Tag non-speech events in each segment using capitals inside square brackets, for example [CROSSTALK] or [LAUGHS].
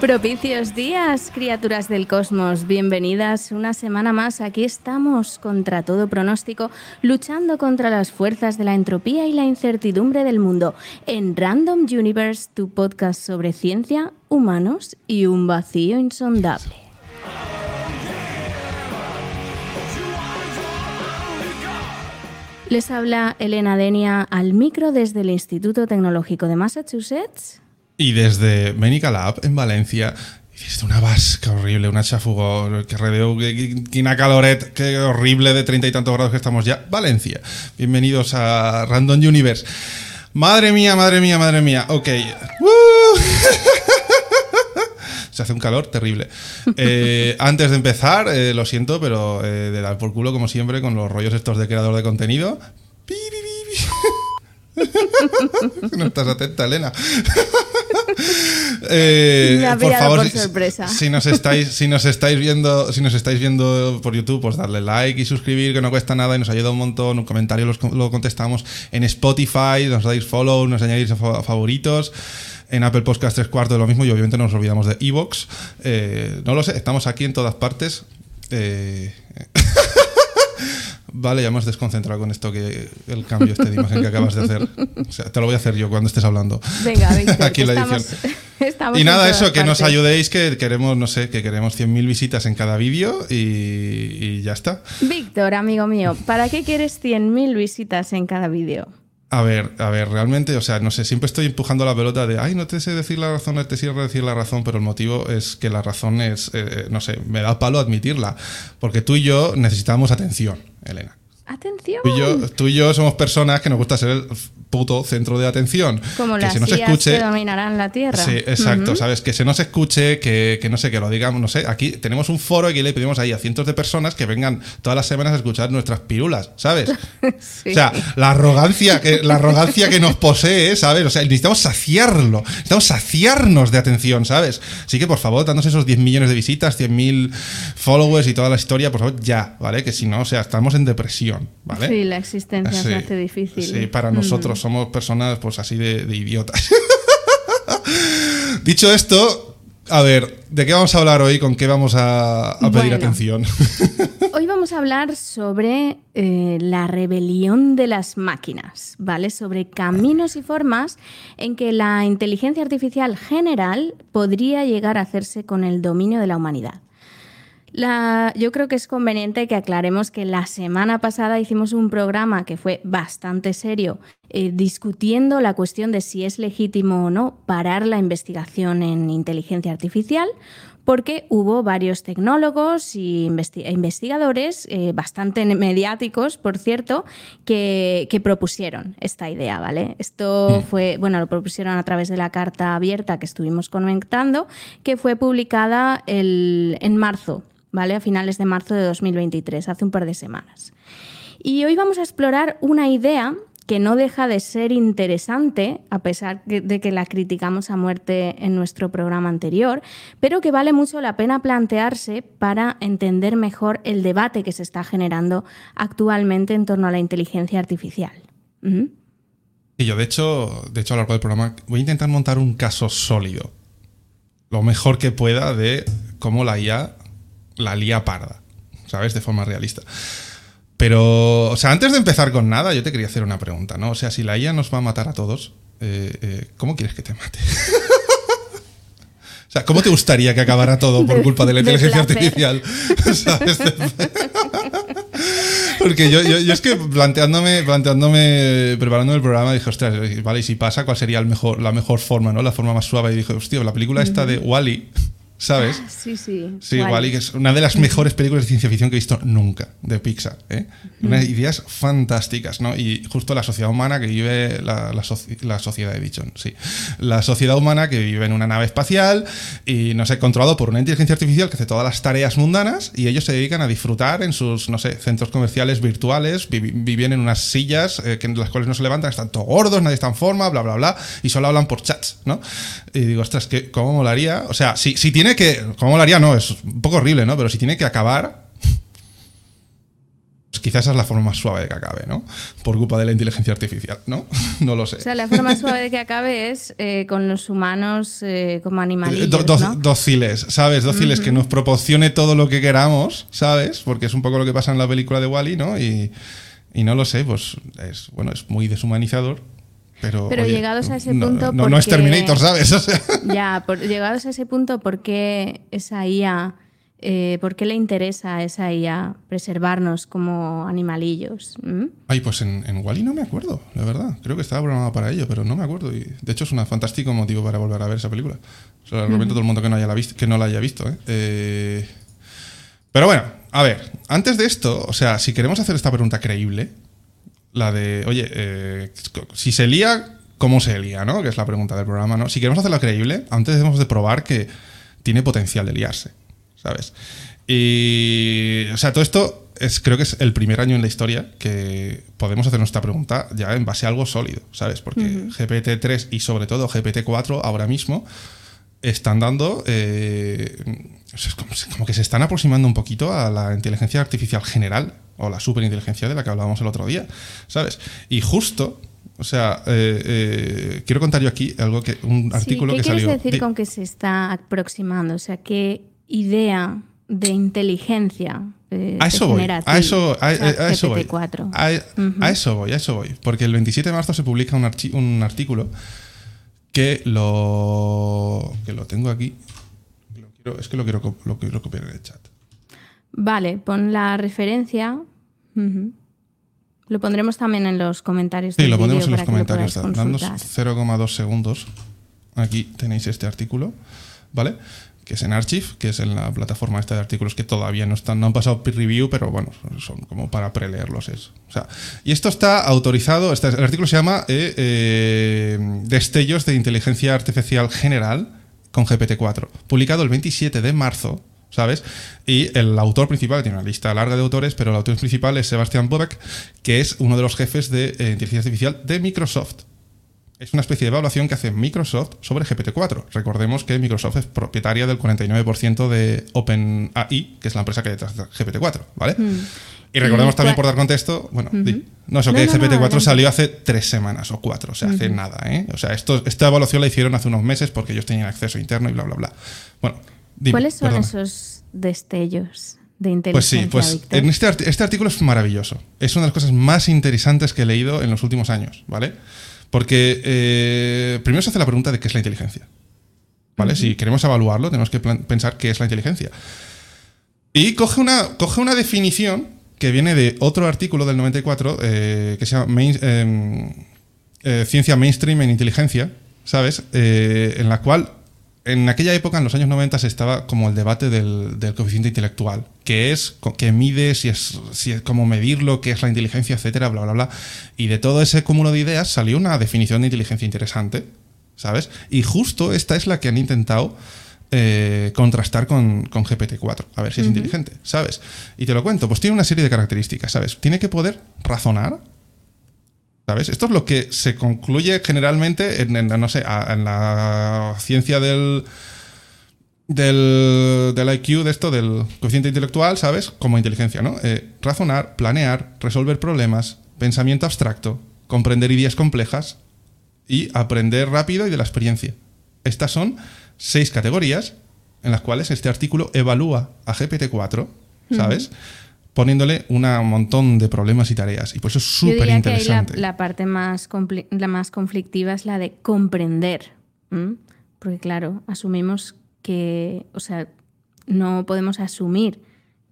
Propicios días, criaturas del cosmos, bienvenidas una semana más. Aquí estamos contra todo pronóstico, luchando contra las fuerzas de la entropía y la incertidumbre del mundo en Random Universe, tu podcast sobre ciencia, humanos y un vacío insondable. Les habla Elena Denia al micro desde el Instituto Tecnológico de Massachusetts y desde Menica Lab, en Valencia, hiciste una vasca horrible, una chafugor, que redeu, que una caloret, que horrible de treinta y tantos grados que estamos ya. Valencia. Bienvenidos a Random Universe. Madre mía, madre mía, madre mía. Ok. [LAUGHS] [LAUGHS] Se hace un calor terrible. Eh, antes de empezar, eh, lo siento, pero eh, de dar por culo, como siempre, con los rollos estos de creador de contenido. [LAUGHS] no estás atenta, Elena. Eh, por favor, Si, nos estáis, si nos estáis viendo, si nos estáis viendo por YouTube, pues darle like y suscribir, que no cuesta nada y nos ayuda un montón. Un comentario lo contestamos en Spotify, nos dais follow, nos añadís a favoritos. En Apple Podcast tres cuartos de lo mismo y obviamente no nos olvidamos de Evox. Eh, no lo sé, estamos aquí en todas partes. Eh, [LAUGHS] Vale, ya hemos desconcentrado con esto que el cambio este de imagen que acabas de hacer. O sea, te lo voy a hacer yo cuando estés hablando. Venga, [LAUGHS] Víctor, Aquí la edición. [LAUGHS] y nada, eso, que nos ayudéis, que queremos, no sé, que queremos 100.000 visitas en cada vídeo y, y, ya está. Víctor, amigo mío, ¿para qué quieres 100.000 visitas en cada vídeo? A ver, a ver, realmente, o sea, no sé, siempre estoy empujando la pelota de, ay, no te sé decir la razón, no te sé decir la razón, pero el motivo es que la razón es, eh, no sé, me da palo admitirla, porque tú y yo necesitamos atención, Elena. Atención. Tú y, yo, somos personas que nos gusta ser el puto centro de atención. Como que las se nos escuche, que dominarán la Tierra. Sí, exacto, ¿sabes? Que se nos escuche, que, no sé, que lo digamos, no sé. Aquí tenemos un foro y le pedimos ahí a cientos de personas que vengan todas las semanas a escuchar nuestras pirulas, ¿sabes? [LAUGHS] O sea, la arrogancia, que, la arrogancia que nos posee, ¿sabes? O sea, necesitamos saciarlo, necesitamos saciarnos de atención, ¿sabes? Así que, por favor, dándonos esos 10 millones de visitas, 100.000 followers y toda la historia, por favor, ya, ¿vale? Que si no, o sea, estamos en depresión. Sí, la existencia se hace difícil. Sí, para nosotros mm. somos personas pues así de, idiotas. [LAUGHS] Dicho esto, a ver, ¿de qué vamos a hablar hoy? ¿Con qué vamos a, pedir atención? [LAUGHS] hoy vamos a hablar sobre eh, la rebelión de las máquinas, ¿vale? Sobre caminos y formas en que la inteligencia artificial general podría llegar a hacerse con el dominio de la humanidad yo creo que es conveniente que aclaremos que la semana pasada hicimos un programa que fue bastante serio eh, discutiendo la cuestión de si es legítimo o no parar la investigación en inteligencia artificial, porque hubo varios tecnólogos e investigadores, eh, bastante mediáticos, por cierto, que, propusieron esta idea, ¿vale? Esto mm. fue, bueno, lo propusieron a través de la carta abierta que estuvimos comentando, que fue publicada en marzo ¿vale? A finales de marzo de 2023, hace un par de semanas. Y hoy vamos a explorar una idea que no deja de ser interesante, a pesar de que la criticamos a muerte en nuestro programa anterior, pero que vale mucho la pena plantearse para entender mejor el debate que se está generando actualmente en torno a la inteligencia artificial. Y yo, de hecho, de hecho, a lo largo del programa voy a intentar montar un caso sólido, lo mejor que pueda de cómo la IA la lía parda, ¿sabes? De forma realista. Pero, o sea, antes de empezar con nada, yo te quería hacer una pregunta, ¿no? O sea, si la IA nos va a matar a todos, eh, eh, ¿cómo quieres que te mate? [LAUGHS] o sea, ¿cómo te gustaría que acabara todo por culpa de la inteligencia artificial? [LAUGHS] ¿Sabes? Porque yo, yo, es que planteándome, planteándome, preparando el programa, dije, ostras, vale, y si pasa, ¿cuál sería el mejor, la mejor forma, ¿no? La forma más suave. Y dije, hostia, la película esta de Wally. ¿Sabes? Ah, sí, sí. Sí, Wally, que es una de las mejores películas de ciencia ficción que he visto nunca de Pixar. ¿eh? Unas ideas fantásticas, ¿no? Y justo la sociedad humana que vive, la, la, sociedad, he dicho, sí. La sociedad humana que vive en una nave espacial y, no sé, controlado por una inteligencia artificial que hace todas las tareas mundanas y ellos se dedican a disfrutar en sus, no sé, centros comerciales virtuales, viven en unas sillas eh, que en las cuales no se levantan, están todos gordos, nadie está en forma, bla, bla, bla, y solo hablan por chats, ¿no? Y digo, ostras, que ¿cómo molaría? O sea, si, si tiene que. ¿Cómo molaría? No, es un poco horrible, ¿no? Pero si tiene que acabar. Pues quizás esa es la forma más suave de que acabe, ¿no? Por culpa de la inteligencia artificial, ¿no? [LAUGHS] No lo sé. O sea, la forma suave de que acabe es eh, con los humanos eh, como animales. Dóciles, ¿sabes? Dóciles, que nos proporcione todo lo que queramos, ¿sabes? Porque es un poco lo que pasa en la película de Wally, ¿no? Y, y no lo sé, pues es, bueno, es muy deshumanizador, pero, llegados a ese punto. No, no, es Terminator, ¿sabes? [LAUGHS] Ya, llegados a ese punto, ¿por qué esa IA, eh, por qué le interesa a esa IA preservarnos como animalillos? ¿Mm? Ay, pues en, en, Wally no me acuerdo, la verdad. Creo que estaba programado para ello, pero no me acuerdo. Y de hecho, es un fantástico motivo para volver a ver esa película. O sea, recomiendo todo el mundo que no, haya la visto, que no la haya visto. ¿eh? Eh, pero bueno, a ver, antes de esto, o sea, si queremos hacer esta pregunta creíble, la de, oye, eh, si se lía, ¿cómo se lía? ¿no? Que es la pregunta del programa, ¿no? Si queremos hacerlo creíble, antes debemos de probar que tiene potencial de liarse, ¿sabes? Y, o sea, todo esto es, creo que es el primer año en la historia que podemos hacer nuestra pregunta ya en base a algo sólido, ¿sabes? Porque GPT-3 y sobre todo GPT-4 ahora mismo están dando... Eh, como, que se están aproximando un poquito a la inteligencia artificial general o la superinteligencia de la que hablábamos el otro día, ¿sabes? Y justo, o sea, eh, eh, quiero contar yo aquí algo que un artículo que salió. ¿Qué quieres decir con que se está aproximando? O sea, ¿qué idea de inteligencia eh, a eso voy, a eso, a, eso voy. A, eso voy, a eso voy. Porque el 27 de marzo se publica un, un artículo que lo, que lo tengo aquí. es que lo quiero, lo quiero copiar en el chat. Vale, pon la referencia. Lo pondremos también en los comentarios. Sí, lo pondremos en los comentarios. Dando 0,2 segundos. Aquí tenéis este artículo, ¿vale? Que es en Archive, que es en la plataforma esta de artículos que todavía no están, no han pasado peer review, pero bueno, son como para preleerlos. Es. O sea, y esto está autorizado, este, el artículo se llama eh, eh, Destellos de Inteligencia Artificial General con GPT-4, publicado el 27 de marzo ¿sabes? Y el autor principal, tiene una lista larga de autores, pero el autor principal es Sebastian Bobek, que es uno de los jefes de eh, inteligencia artificial de Microsoft. Es una especie de evaluación que hace Microsoft sobre GPT-4. Recordemos que Microsoft es propietaria del 49% de OpenAI, que es la empresa que detrás de GPT-4, ¿vale? Hmm. Y recordemos también, por dar contexto, bueno, no, eso que GPT-4 salió hace tres semanas o cuatro, o sea, hace nada, ¿eh? O sea, esto, esta evaluación la hicieron hace unos meses porque ellos tenían acceso interno y bla, bla, bla. Bueno, ¿Cuáles son esos destellos de inteligencia? Pues sí, pues en este, este, artículo es maravilloso. Es una de las cosas más interesantes que he leído en los últimos años, ¿vale? Porque eh, primero se hace la pregunta de qué es la inteligencia. ¿Vale? Si queremos evaluarlo, tenemos que pensar qué es la inteligencia. Y coge una, coge una definición que viene de otro artículo del 94 eh, que se llama em, eh, Ciencia Mainstream en Inteligencia, ¿sabes? en la cual en aquella época, en los años 90, se estaba como el debate del, coeficiente intelectual, que es que mide, si es, si es cómo medirlo, qué es la inteligencia, etcétera, bla, bla, bla. Y de todo ese cúmulo de ideas salió una definición de inteligencia interesante, ¿sabes? Y justo esta es la que han intentado eh, contrastar con, GPT-4, a ver si es inteligente, ¿sabes? Y te lo cuento, pues tiene una serie de características, ¿sabes? Tiene que poder razonar ¿Sabes? Esto es lo que se concluye generalmente en, no sé, en la ciencia del, del, del, IQ, de esto, del coeficiente intelectual, ¿sabes? Como inteligencia, ¿no? Eh, razonar, planear, resolver problemas, pensamiento abstracto, comprender ideas complejas y aprender rápido y de la experiencia. Estas son seis categorías en las cuales este artículo evalúa a GPT-4, ¿sabes? Poniéndole un montón de problemas y tareas. Y por eso es súper interesante. La, parte más, la más conflictiva es la de comprender. Porque claro, asumimos que, o sea, no podemos asumir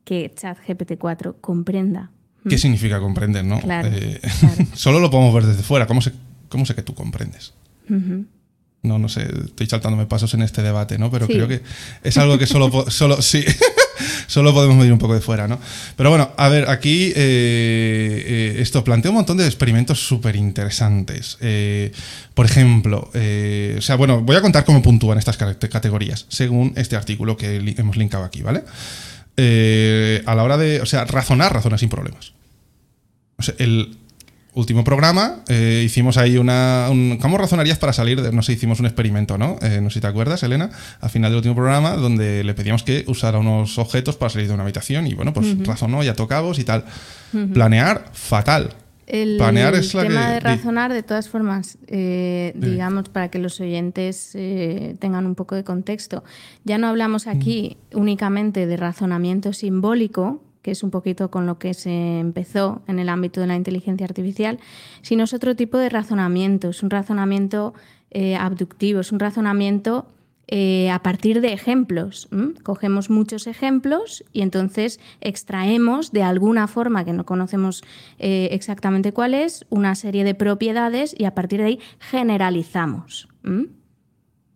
que ChatGPT 4 comprenda. ¿Qué significa comprender, no? Eh, [LAUGHS] solo lo podemos ver desde fuera. ¿Cómo sé, cómo sé que tú comprendes? no, no sé, estoy saltándome pasos en este debate, ¿no? Pero creo que es algo que solo, solo sí, [LAUGHS] [LAUGHS] solo podemos medir un poco de fuera, ¿no? Pero bueno, a ver, aquí eh, eh, esto plantea un montón de experimentos súper interesantes. Eh, por ejemplo, o sea, bueno, voy a contar cómo puntúan estas categorías, según este artículo que hemos linkado aquí, ¿vale? a la hora de, o sea, razonar, razonar sin problemas. O sea, el, último programa eh, hicimos ahí una... ¿Cómo razonarías para salir de...? No sé, hicimos un experimento, ¿no? Eh, no sé si te acuerdas, Elena, al final del último programa, donde le pedíamos que usara unos objetos para salir de una habitación y bueno, pues razonó, ya tocamos y tal. Planear, fatal. El Planear es la tema de razonar, de todas formas, eh, digamos, para que los oyentes tengan un poco de contexto, ya no hablamos aquí únicamente de razonamiento simbólico, que es un poquito con lo que se empezó en el ámbito de la inteligencia artificial, sino es otro tipo de razonamiento, es un razonamiento eh, abductivo, es un razonamiento eh, a partir de ejemplos. Cogemos muchos ejemplos y entonces extraemos de alguna forma que no conocemos eh, exactamente cuál es, una serie de propiedades y a partir de ahí generalizamos.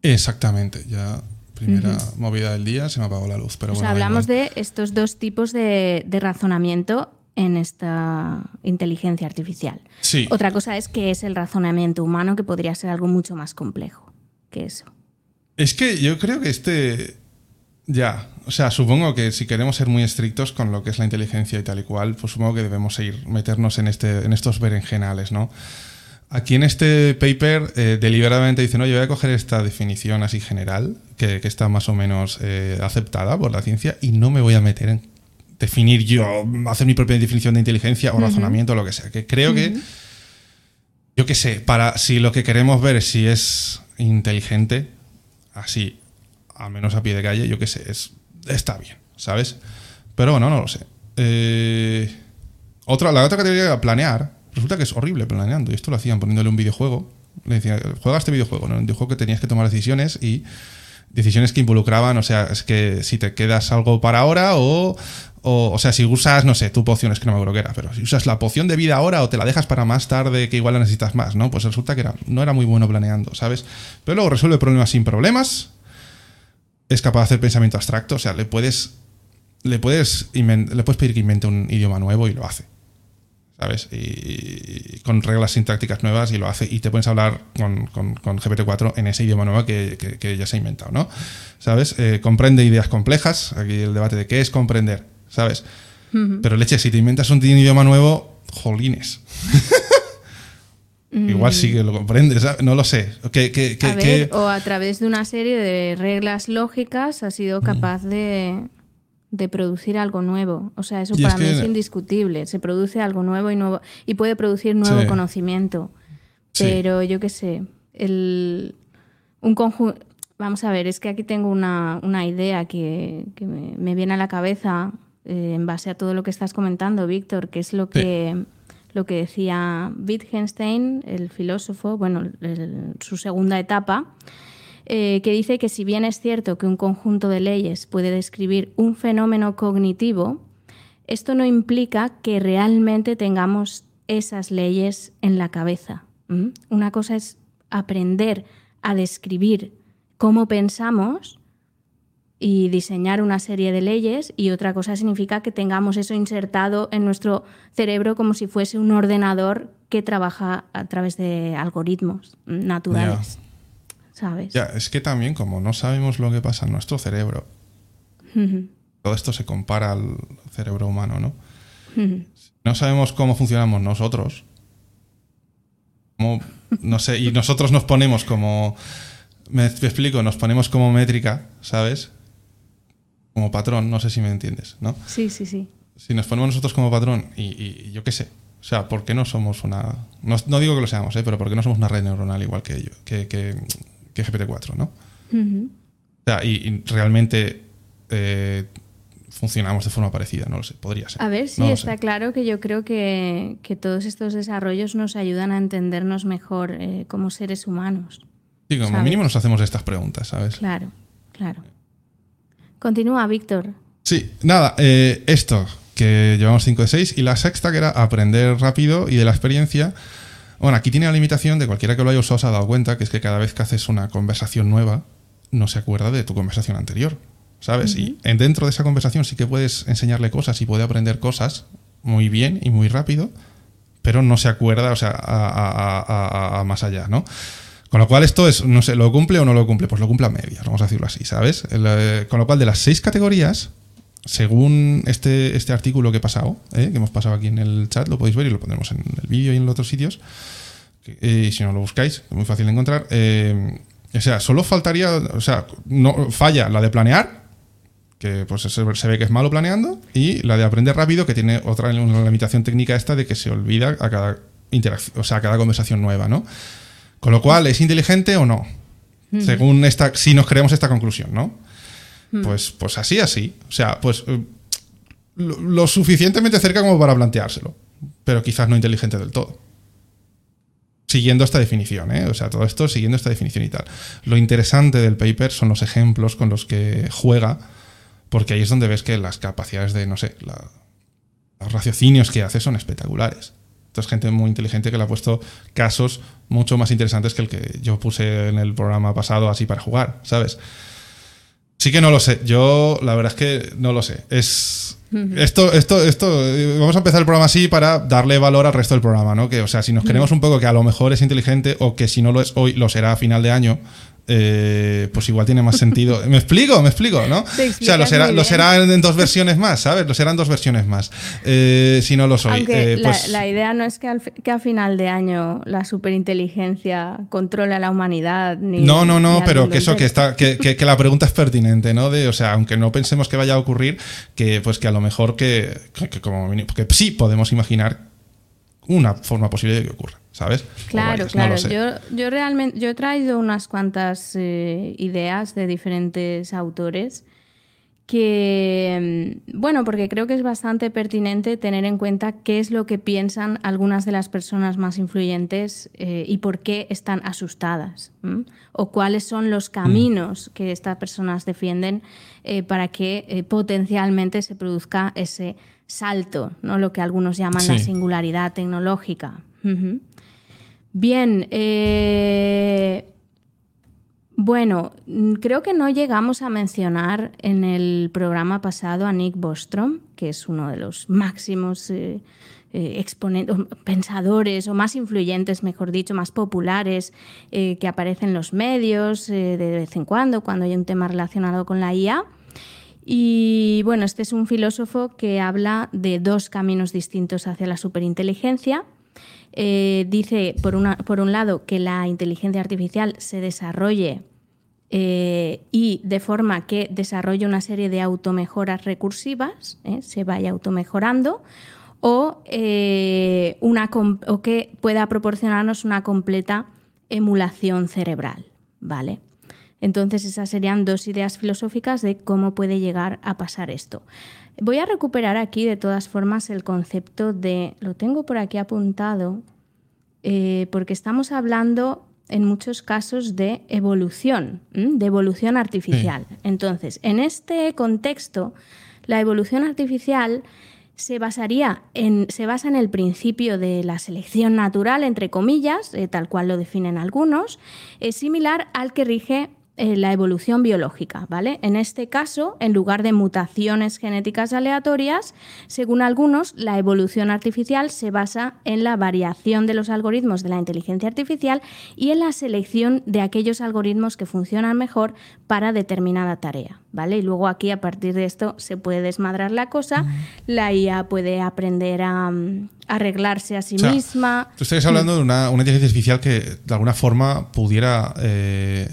Exactamente, ya primera movida del día, se me apagó la luz. Pero o hablamos de estos dos tipos de, razonamiento en esta inteligencia artificial. Sí. Otra cosa es que es el razonamiento humano, que podría ser algo mucho más complejo que eso. Es que yo creo que este. Ya, o sea, supongo que si queremos ser muy estrictos con lo que es la inteligencia y tal y cual, pues supongo que debemos ir, meternos en, este, en estos berenjenales, ¿no? Aquí en este paper eh, deliberadamente dicen, no, yo voy a coger esta definición así general, que, está más o menos eh, aceptada por la ciencia, y no me voy a meter en definir yo, hacer mi propia definición de inteligencia o razonamiento o lo que sea. Que creo que, yo qué sé, para si lo que queremos ver es si es inteligente, así, al menos a pie de calle, yo qué sé, es, está bien, ¿sabes? Pero bueno, no lo sé. Eh, otra, la otra categoría, planear Resulta que es horrible planeando. Y esto lo hacían poniéndole un videojuego. Le decían, juega este videojuego, ¿no? Un videojuego que tenías que tomar decisiones y decisiones que involucraban, o sea, es que si te quedas algo para ahora o, o, o, sea, si usas, no sé, tu poción, es que no me acuerdo qué era, pero si usas la poción de vida ahora o te la dejas para más tarde que igual la necesitas más, ¿no? Pues resulta que era, no era muy bueno planeando, ¿sabes? Pero luego resuelve problemas sin problemas, es capaz de hacer pensamiento abstracto, o sea, le puedes, le puedes, le puedes pedir que invente un idioma nuevo y lo hace. ¿Sabes? Y, con reglas sintácticas nuevas y lo hace. Y te puedes hablar con, GPT-4 en ese idioma nuevo que, ya se ha inventado, ¿no? ¿Sabes? Eh, comprende ideas complejas. Aquí el debate de qué es comprender, ¿sabes? Pero leche, si te inventas un idioma nuevo, jolines. [LAUGHS] Igual sí que lo comprendes, no lo sé. O a través de una serie de reglas lógicas ha sido capaz de de producir algo nuevo. O sea, eso para mí es indiscutible. Se produce algo nuevo y nuevo y puede producir nuevo conocimiento. Pero yo qué sé, el, un conjunto... Vamos a ver, es que aquí tengo una, idea que, me, viene a la cabeza eh, en base a todo lo que estás comentando, Víctor, que es lo que, lo que decía Wittgenstein, el filósofo, bueno, su segunda etapa, eh, que dice que si bien es cierto que un conjunto de leyes puede describir un fenómeno cognitivo, esto no implica que realmente tengamos esas leyes en la cabeza. Una cosa es aprender a describir cómo pensamos y diseñar una serie de leyes y otra cosa significa que tengamos eso insertado en nuestro cerebro como si fuese un ordenador que trabaja a través de algoritmos naturales. Ya, es que también como no sabemos lo que pasa en nuestro cerebro, todo esto se compara al cerebro humano, ¿no? No sabemos cómo funcionamos nosotros. no sé, y nosotros nos ponemos como... Me, explico, nos ponemos como métrica, ¿sabes? Como patrón, no sé si me entiendes, ¿no? Sí, sí, sí. Si nos ponemos nosotros como patrón y, yo qué sé, o sea, ¿por qué no somos una... No, digo que lo seamos, ¿eh? pero ¿por qué no somos una red neuronal igual que ellos? Que, que, que GPT-4, ¿no? o sea, y, realmente eh, funcionamos de forma parecida, no lo sé, podría ser. A ver, sí, está claro que yo creo que, todos estos desarrollos nos ayudan a entendernos mejor eh, como seres humanos. Sí, como mínimo nos hacemos estas preguntas, ¿sabes? Claro, claro. Continúa, Víctor. Sí, nada, eh, esto, que llevamos 5 de 6, y la sexta, que era aprender rápido y de la experiencia, Bueno, aquí tiene la limitación de cualquiera que lo haya usado se ha dado cuenta, que es que cada vez que haces una conversación nueva, no se acuerda de tu conversación anterior. ¿Sabes? Y en dentro de esa conversación sí que puedes enseñarle cosas y puede aprender cosas muy bien y muy rápido, pero no se acuerda, o sea, a, más allá, ¿no? Con lo cual esto es, no sé, ¿lo cumple o no lo cumple? Pues lo cumple a medias, vamos a decirlo así, ¿sabes? Eh, con lo cual de las seis categorías, según este, este artículo que he pasado, ¿eh? que hemos pasado aquí en el chat, lo podéis ver y lo pondremos en el vídeo y en los otros sitios, eh, si no lo buscáis, es muy fácil de encontrar. o sea, solo faltaría, o sea, no, falla la de planear, que pues se, ve que es malo planeando, y la de aprender rápido, que tiene otra una limitación técnica esta de que se olvida a cada interacción, o sea, a cada conversación nueva, ¿no? Con lo cual, ¿es inteligente o no? Según esta, si nos creemos esta conclusión, ¿no? Pues, pues así, así. O sea, pues eh, lo, suficientemente cerca como para planteárselo, pero quizás no inteligente del todo siguiendo esta definición, ¿eh? o sea, todo esto siguiendo esta definición y tal. Lo interesante del paper son los ejemplos con los que juega porque ahí es donde ves que las capacidades de, no sé, los raciocinios que hace son espectaculares. Entonces, gente muy inteligente que le ha puesto casos mucho más interesantes que el que yo puse en el programa pasado así para jugar, ¿sabes? Sí que no lo sé. Yo, la verdad es que no lo sé. Es. Esto, esto, esto. Vamos a empezar el programa así para darle valor al resto del programa, ¿no? Que, o sea, si nos queremos un poco que a lo mejor es inteligente o que si no lo es hoy, lo será a final de año, eh, pues igual tiene más sentido. [LAUGHS] ¿Me explico? ¿Me explico? ¿no? O sea, lo será, en dos versiones más, ¿sabes? Lo serán dos versiones más. Eh, si no lo soy. Eh, pues la, idea no es que, que, a final de año la superinteligencia controle a la humanidad. no, no, no, pero que eso, que, está, que, que, la pregunta es pertinente, ¿no? De, o sea, aunque no pensemos que vaya a ocurrir, que pues que a lo mejor que, como que sí podemos imaginar una forma posible de que ocurra. ¿sabes? Claro, claro. yo, yo, realmente yo he traído unas cuantas eh, ideas de diferentes autores que, mm, bueno, porque creo que es bastante pertinente tener en cuenta qué es lo que piensan algunas de las personas más influyentes eh, y por qué están asustadas, o cuáles son los mm. caminos que estas personas defienden eh, para que potencialmente se produzca ese salto, ¿no? lo que algunos llaman la singularidad tecnológica. Bien, eh, bueno, creo que no llegamos a mencionar en el programa pasado a Nick Bostrom, que es uno de los máximos eh, eh, exponentes, pensadores o más influyentes, mejor dicho, más populares que aparecen en los medios de vez en cuando, cuando hay un tema relacionado con la IA. Y bueno, este es un filósofo que habla de dos caminos distintos hacia la superinteligencia eh, dice, por, una, por un lado, que la inteligencia artificial se desarrolle eh, y de forma que desarrolle una serie de automejoras recursivas, ¿eh? se vaya automejorando, o, o que pueda proporcionarnos una completa emulación cerebral. ¿vale? Entonces, esas serían dos ideas filosóficas de cómo puede llegar a pasar esto. Voy a recuperar aquí de todas formas el concepto de, lo tengo por aquí apuntado, eh, porque estamos hablando en muchos casos de evolución, de evolución artificial. Entonces, en este contexto, la evolución artificial se basaría en, se basa en el principio de la selección natural, entre comillas, eh, tal cual lo definen algunos, es similar al que rige eh, la evolución biológica, ¿vale? En este caso, en lugar de mutaciones genéticas aleatorias, según algunos, la evolución artificial se basa en la variación de los algoritmos de la inteligencia artificial y en la selección de aquellos algoritmos que funcionan mejor para determinada tarea, ¿vale? Y luego aquí a partir de esto se puede desmadrar la cosa, la IA puede aprender a mm, arreglarse a sí misma. Tú estás hablando de una, inteligencia artificial que de alguna forma pudiera eh,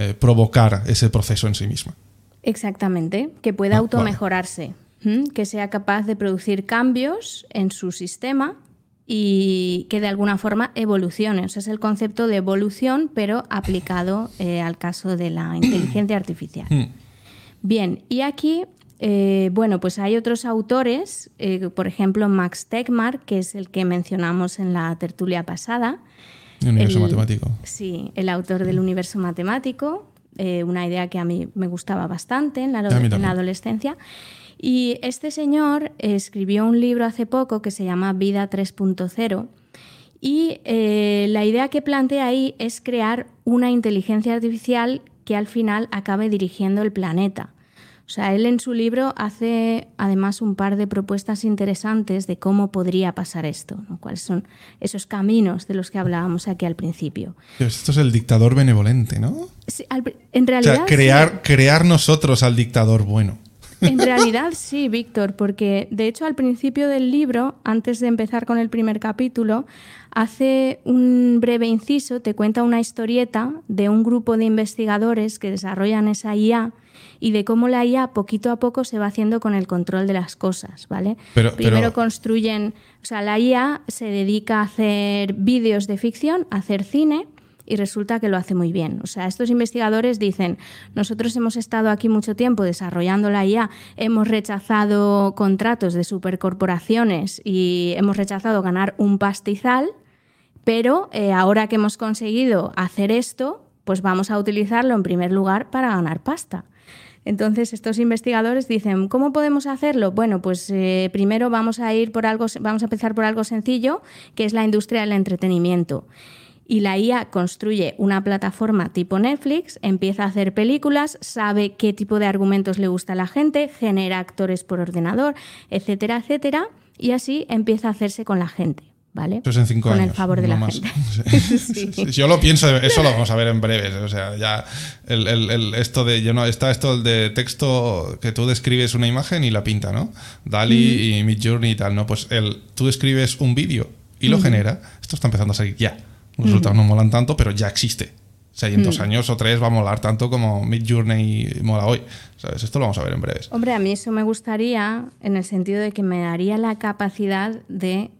eh, provocar ese proceso en sí misma. Exactamente, que pueda ah, automejorarse, que sea capaz de producir cambios en su sistema y que de alguna forma evolucione. Ese es el concepto de evolución, pero aplicado eh, al caso de la [CLEARS THROAT] inteligencia artificial. Hmm. Bien, y aquí, eh, bueno, pues hay otros autores, por ejemplo, Max Tegmark, que es el que mencionamos en la tertulia pasada, el universo matemático. Sí, el autor del universo matemático, eh, una idea que a mí me gustaba bastante en la, adolescencia. Y este señor escribió un libro hace poco que se llama Vida 3.0 Y eh, la idea que plantea ahí es crear una inteligencia artificial que al final acabe dirigiendo el planeta. O sea, él en su libro hace además un par de propuestas interesantes de cómo podría pasar esto, cuáles son esos caminos de los que hablábamos aquí al principio. esto es el dictador benevolente, ¿no? en realidad. O sea, crear, crear nosotros al dictador bueno. En realidad sí, Víctor, porque de hecho al principio del libro, antes de empezar con el primer capítulo, hace un breve inciso, te cuenta una historieta de un grupo de investigadores que desarrollan esa IA y de cómo la IA poquito a poco se va haciendo con el control de las cosas, ¿vale? Primero construyen, o sea, la IA se dedica a hacer vídeos de ficción, a hacer cine, y resulta que lo hace muy bien. O sea, estos investigadores dicen, nosotros hemos estado aquí mucho tiempo desarrollando la IA, hemos rechazado contratos de supercorporaciones y hemos rechazado ganar un pastizal, pero eh, ahora que hemos conseguido hacer esto, pues vamos a utilizarlo en primer lugar para ganar pasta. Entonces estos investigadores dicen, ¿cómo podemos hacerlo? Bueno, pues eh, primero vamos a ir por algo, vamos a empezar por algo sencillo, que es la industria del entretenimiento y la IA construye una plataforma tipo Netflix, empieza a hacer películas, sabe qué tipo de argumentos le gusta a la gente, genera actores por ordenador, etcétera, etcétera, y así empieza a hacerse con la gente. ¿Vale? Eso es en cinco con años. el favor de la gente. [LAUGHS] [LAUGHS] Yo lo pienso, eso lo vamos a ver en breves. O sea, ya el, esto de. Yo no, está esto de texto que tú describes una imagen y la pinta, ¿no? Dali y Midjourney y tal, ¿no? Pues el, tú describes un vídeo y lo genera. Esto está empezando a salir ya. Los resultados no molan tanto, pero ya existe. O sea, y en dos años o tres va a molar tanto como Mid Journey mola hoy. ¿Sabes? Esto lo vamos a ver en breves. Hombre, a mí eso me gustaría en el sentido de que me daría la capacidad de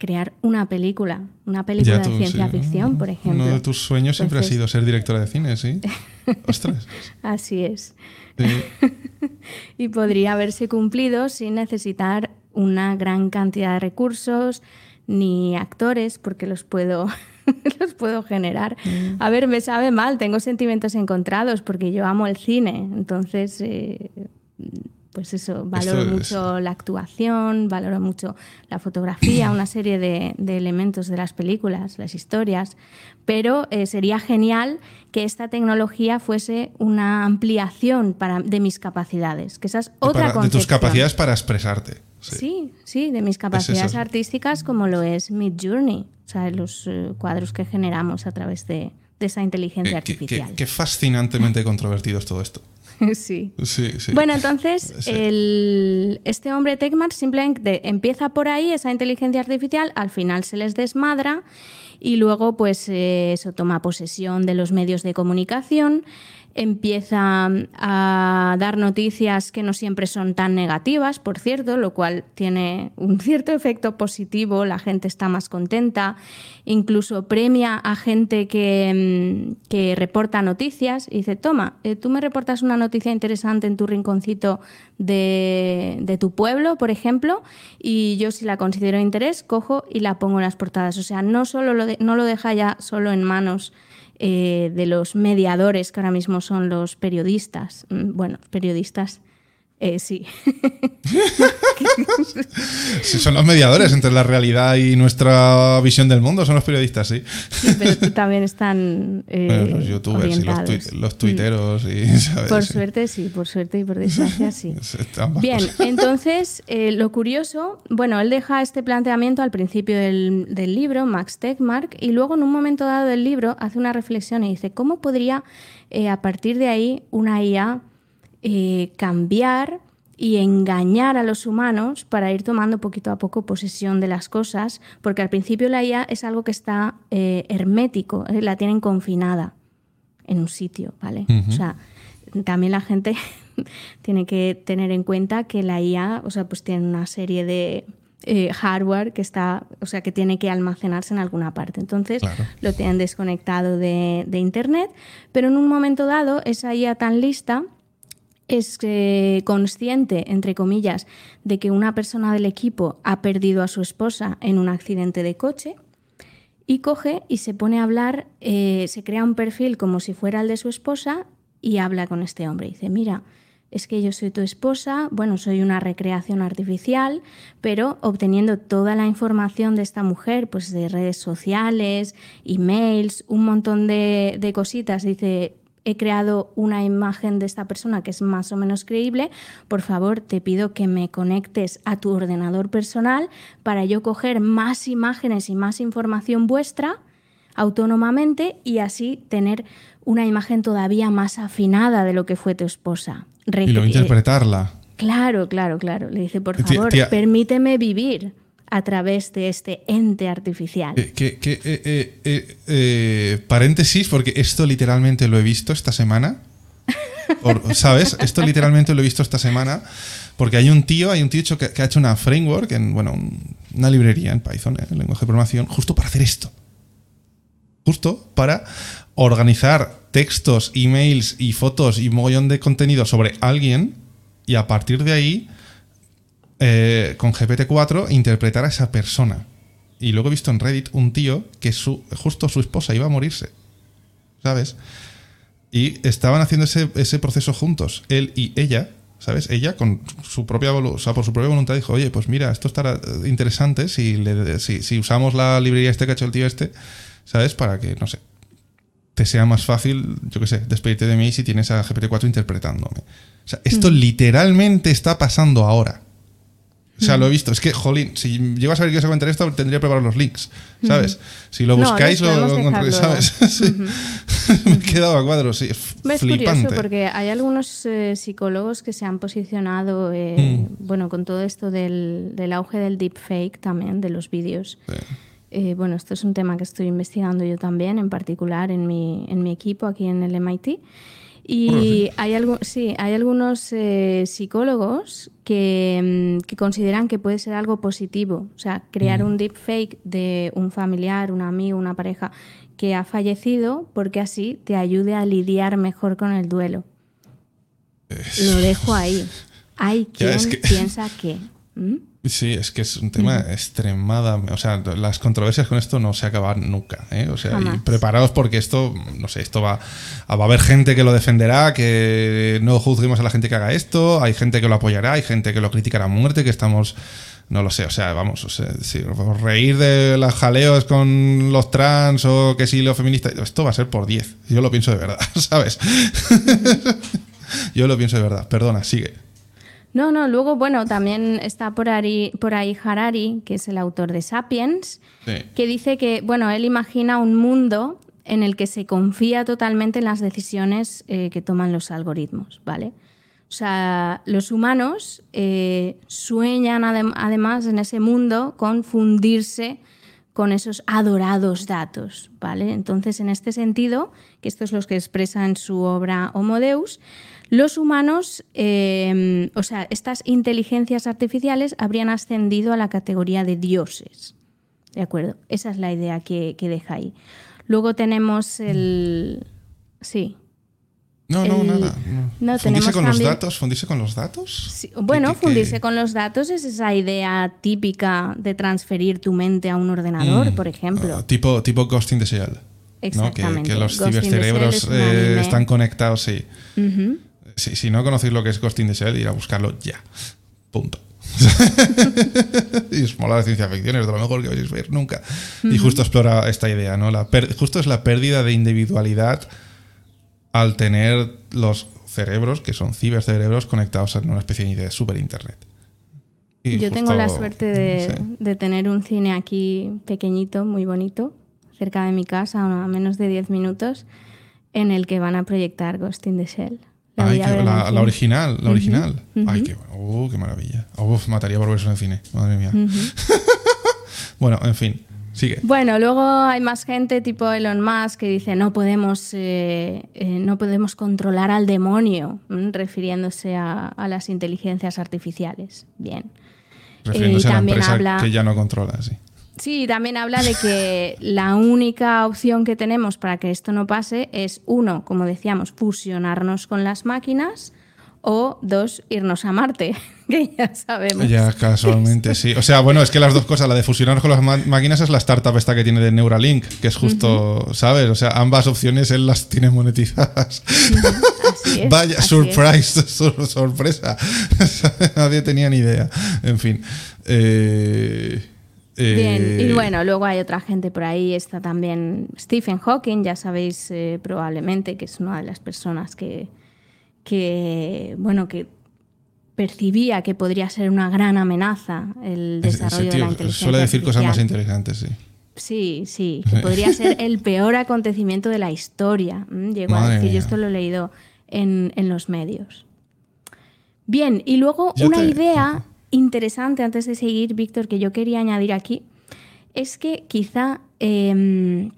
crear una película, una película de ciencia ficción, por ejemplo. Uno de tus sueños siempre ha sido ser directora de cine, ¿sí? [LAUGHS] Ostras. Así es. [LAUGHS] y podría haberse cumplido sin necesitar una gran cantidad de recursos ni actores, porque los puedo [LAUGHS] los puedo generar. Mm. A ver, me sabe mal, tengo sentimientos encontrados porque yo amo el cine, entonces, eh, pues eso, valoro mucho la actuación, valoro mucho la fotografía, una serie de, elementos de las películas, las historias, pero eh, sería genial que esta tecnología fuese una ampliación para, de mis capacidades, que esa es otra De tus capacidades para expresarte. Sí, sí, de mis capacidades artísticas como lo es Mid Journey, o sea, los eh, cuadros que generamos a través de, esa inteligencia artificial. Qué, fascinantemente controvertido es todo esto. [LAUGHS] Sí. sí, sí. Bueno, entonces, [LAUGHS] este hombre Tecmar simplemente empieza por ahí, esa inteligencia artificial, al final se les desmadra y luego, pues, eh, eso toma posesión de los medios de comunicación empieza a dar noticias que no siempre son tan negativas, por cierto, lo cual tiene un [LAUGHS] cierto efecto positivo, la gente está más contenta, incluso premia a gente que, mm, reporta noticias y dice, toma, eh, tú me reportas una noticia interesante en tu rinconcito de, tu pueblo, por ejemplo, y yo si la considero de interés, cojo y la pongo en las portadas. O sea, no, solo lo no lo deja ya solo en manos eh, de los mediadores que ahora mismo son los periodistas. Mm, bueno, periodistas eh, sí. [LAUGHS] sí. Son los mediadores entre la realidad y nuestra visión del mundo, son los periodistas, sí. pero también están. Eh, los youtubers y los, los, tuiteros. Y, [LAUGHS] Por suerte, sí, por suerte y por desgracia, sí. [LAUGHS] Bien, entonces, eh, lo curioso, bueno, él deja este planteamiento al principio del, del libro, Max Tegmark, y luego en un momento dado del libro hace una reflexión y dice: ¿cómo podría a partir de ahí una IA eh, cambiar y engañar a los humanos para ir tomando poquito a poco posesión de las cosas, porque al principio la IA es algo que está eh, hermético, eh, la tienen confinada en un sitio, ¿vale? O sea, también la gente [LAUGHS] tiene que tener en cuenta que la IA, o sea, pues tiene una serie de hardware que está, o sea, que tiene que almacenarse en alguna parte. Entonces lo tienen desconectado de, de, internet, pero en un momento dado esa IA tan lista es eh, consciente, entre comillas, de que una persona del equipo ha perdido a su esposa en un accidente de coche y coge y se pone a hablar, eh, se crea un perfil como si fuera el de su esposa y habla con este hombre. Dice, mira, es que yo soy tu esposa, bueno, soy una recreación artificial, pero obteniendo toda la información de esta mujer, pues de redes sociales, emails, un montón de, de cositas, dice, he creado una imagen de esta persona que es más o menos creíble, por favor te pido que me conectes a tu ordenador personal para yo coger más imágenes y más información vuestra autónomamente y así tener una imagen todavía más afinada de lo que fue tu esposa. y luego interpretarla. Claro, claro, claro. Le dice, por favor, permíteme vivir a través de este ente artificial. Eh, eh, eh, paréntesis, porque esto literalmente lo he visto esta semana. ¿Sabes? Esto literalmente lo he visto esta semana. Porque hay un tío, hay un tío que, ha hecho una framework, en, bueno, una librería en Python, en lenguaje de programación, justo para hacer esto. Justo para organizar textos, emails y fotos y mogollón de contenido sobre alguien y a partir de ahí eh, con GPT-4 interpretar a esa persona. Y luego he visto en Reddit un tío que su, justo su esposa iba a morirse. ¿Sabes? Y estaban haciendo ese, proceso juntos, él y ella, ¿sabes? Ella con su propia o sea, por su propia voluntad dijo, oye, pues mira, esto estará interesante si, le, si, usamos la librería este que ha hecho el tío este, ¿sabes? Para que, no sé, te sea más fácil, yo qué sé, despedirte de mí si tienes a GPT-4 interpretándome. O sea, esto mm. literalmente está pasando ahora. O sea, lo he visto. Es que, jolín, si llego a saber que os a comentar esto, tendría que preparar los links, ¿sabes? Si lo buscáis, lo, encontráis, ¿sabes? [LAUGHS] Me he quedado a cuadros, sí. Es flipante. curioso porque hay algunos eh, psicólogos que se han posicionado, eh, mm. bueno, con todo esto del, del, auge del deepfake también, de los vídeos. Eh, bueno, esto es un tema que estoy investigando yo también, en particular en mi, en mi equipo aquí en el MIT. Y hay, algo, sí, hay algunos eh, psicólogos que, mm, que, consideran que puede ser algo positivo. O sea, crear un deepfake de un familiar, un amigo, una pareja que ha fallecido porque así te ayude a lidiar mejor con el duelo. Lo dejo ahí. Hay [LAUGHS] quien piensa que... Sí, es que es un tema extremadamente. O sea, las controversias con esto no se acaban nunca. ¿eh? O sea, y preparados porque esto, no sé, esto va, va a haber gente que lo defenderá, que no juzguemos a la gente que haga esto, hay gente que lo apoyará, hay gente que lo criticará a muerte, que estamos. No lo sé, o sea, vamos, o sea, reír de los jaleos con los trans o que sí, los feministas, esto va a ser por 10. Yo lo pienso de verdad, [LAUGHS] ¿sabes? [LAUGHS] Yo lo pienso de verdad. Perdona, sigue. No, no, luego, bueno, también está por ahí, por ahí Harari, que es el autor de Sapiens, que dice que, bueno, él imagina un mundo en el que se confía totalmente en las decisiones eh, que toman los algoritmos, ¿vale? O sea, los humanos eh, sueñan además en ese mundo con fundirse con esos adorados datos, ¿vale? Entonces, en este sentido, que esto es lo que expresa en su obra Homo Deus, los humanos, em, o sea, estas inteligencias artificiales habrían ascendido a la categoría de dioses. ¿De acuerdo? Esa es la idea que, deja ahí. Luego tenemos el... Sí. No, no, nada. No. ¿Fundirse con los datos? ¿Fundirse con los datos? Bueno, fundirse con los datos es esa idea típica de transferir tu mente a un ordenador, mm. por ejemplo. Ah, tipo, tipo Ghost in the Shell. Exactamente. Que, los cibercerebros eh, están conectados, sí si, no conocéis lo que es Ghost in the Shell, ir a buscarlo ya. Punto. [LAUGHS] y es mola la ciencia ficción, es de lo mejor que vais a ver nunca. Y justo explora esta idea, ¿no? La justo es la pérdida de individualidad al tener los cerebros, que son cibercerebros, conectados a una especie de super internet. Yo tengo la suerte de, de, tener un cine aquí pequeñito, muy bonito, cerca de mi casa, a menos de 10 minutos, en el que van a proyectar Ghost in the Shell. La, la, original, la original. Ay, qué, oh, qué maravilla. Uf, mataría por ver eso en el cine. Madre mía. [LAUGHS] bueno, en fin. Sigue. Bueno, luego hay más gente tipo Elon Musk que dice no podemos, eh, eh, no podemos controlar al demonio, refiriéndose a, las inteligencias artificiales. Bien. Refiriéndose a la empresa que ya no controla, sí. Sí, también habla de que la única opción que tenemos para que esto no pase es, uno, como decíamos, fusionarnos con las máquinas o dos, irnos a Marte, [LAUGHS] que ya sabemos. Ya, casualmente, sí. O sea, bueno, es que las dos cosas, la de fusionar con las máquinas es la startup esta que tiene de Neuralink, que es justo, ¿sabes? O sea, ambas opciones él las tiene monetizadas. [LAUGHS] Vaya, surprise, [LAUGHS] sorpresa. Nadie tenía ni idea. En fin. Eh, Bien, y eh, bueno, luego hay otra gente por ahí, está también Stephen Hawking, ya sabéis eh, probablemente que es una de las personas que, que, bueno, que percibía que podría ser una gran amenaza el desarrollo de la inteligencia Suele decir cosas más interesantes, sí. Sí, sí, [LAUGHS] que podría ser el peor acontecimiento de la historia. Llegó a decir, yo esto lo he leído en, los medios. Bien, y luego una idea interesante antes de seguir, Víctor, que yo quería añadir aquí, es que quizá em,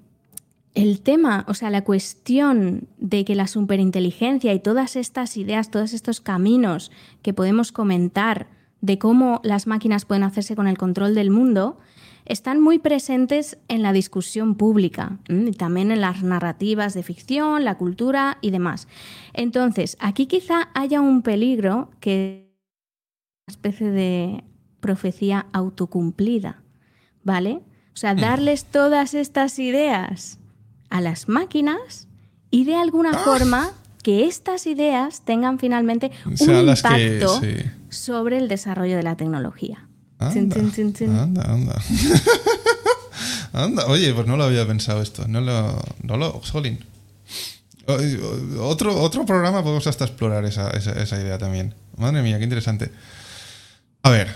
el tema, o sea, la cuestión de que la superinteligencia y todas estas ideas, todos estos caminos que podemos comentar de cómo las máquinas pueden hacerse con el control del mundo, están muy presentes en la discusión pública y también en las narrativas de ficción, la cultura y demás. Entonces, aquí quizá haya un peligro que especie de profecía autocumplida, ¿vale? O sea, mm. darles todas estas ideas a las máquinas y de alguna ah. forma que estas ideas tengan finalmente un impacto sobre el desarrollo de la tecnología. Anda, anda, anda. [LAUGHS] anda. Oye, pues no lo había pensado esto. No lo. No lo. Solin. Otro, otro programa podemos hasta explorar esa, esa, idea también. Madre mía, qué interesante. A ver,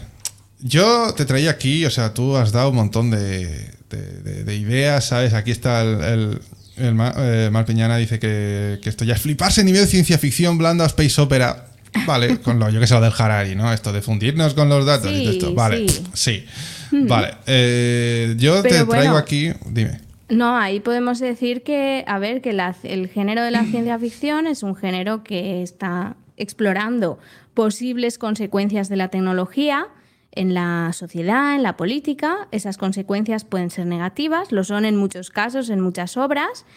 yo te traía aquí, o sea, tú has dado un montón de, de, ideas, ¿sabes? Aquí está el, el, Mar, Piñana dice que, esto ya es fliparse nivel ciencia ficción blanda space opera. Vale, [LAUGHS] con lo yo que sé, lo del Harari, ¿no? Esto de fundirnos con los datos y esto. Vale, sí. Hmm. Vale. Eh, yo te traigo aquí. Dime. No, ahí podemos decir que, a ver, que el género de la ciencia ficción es un género que está explorando posibles consecuencias de la tecnología en la sociedad, en la política. Esas consecuencias pueden ser negativas, lo son en muchos casos, en muchas obras,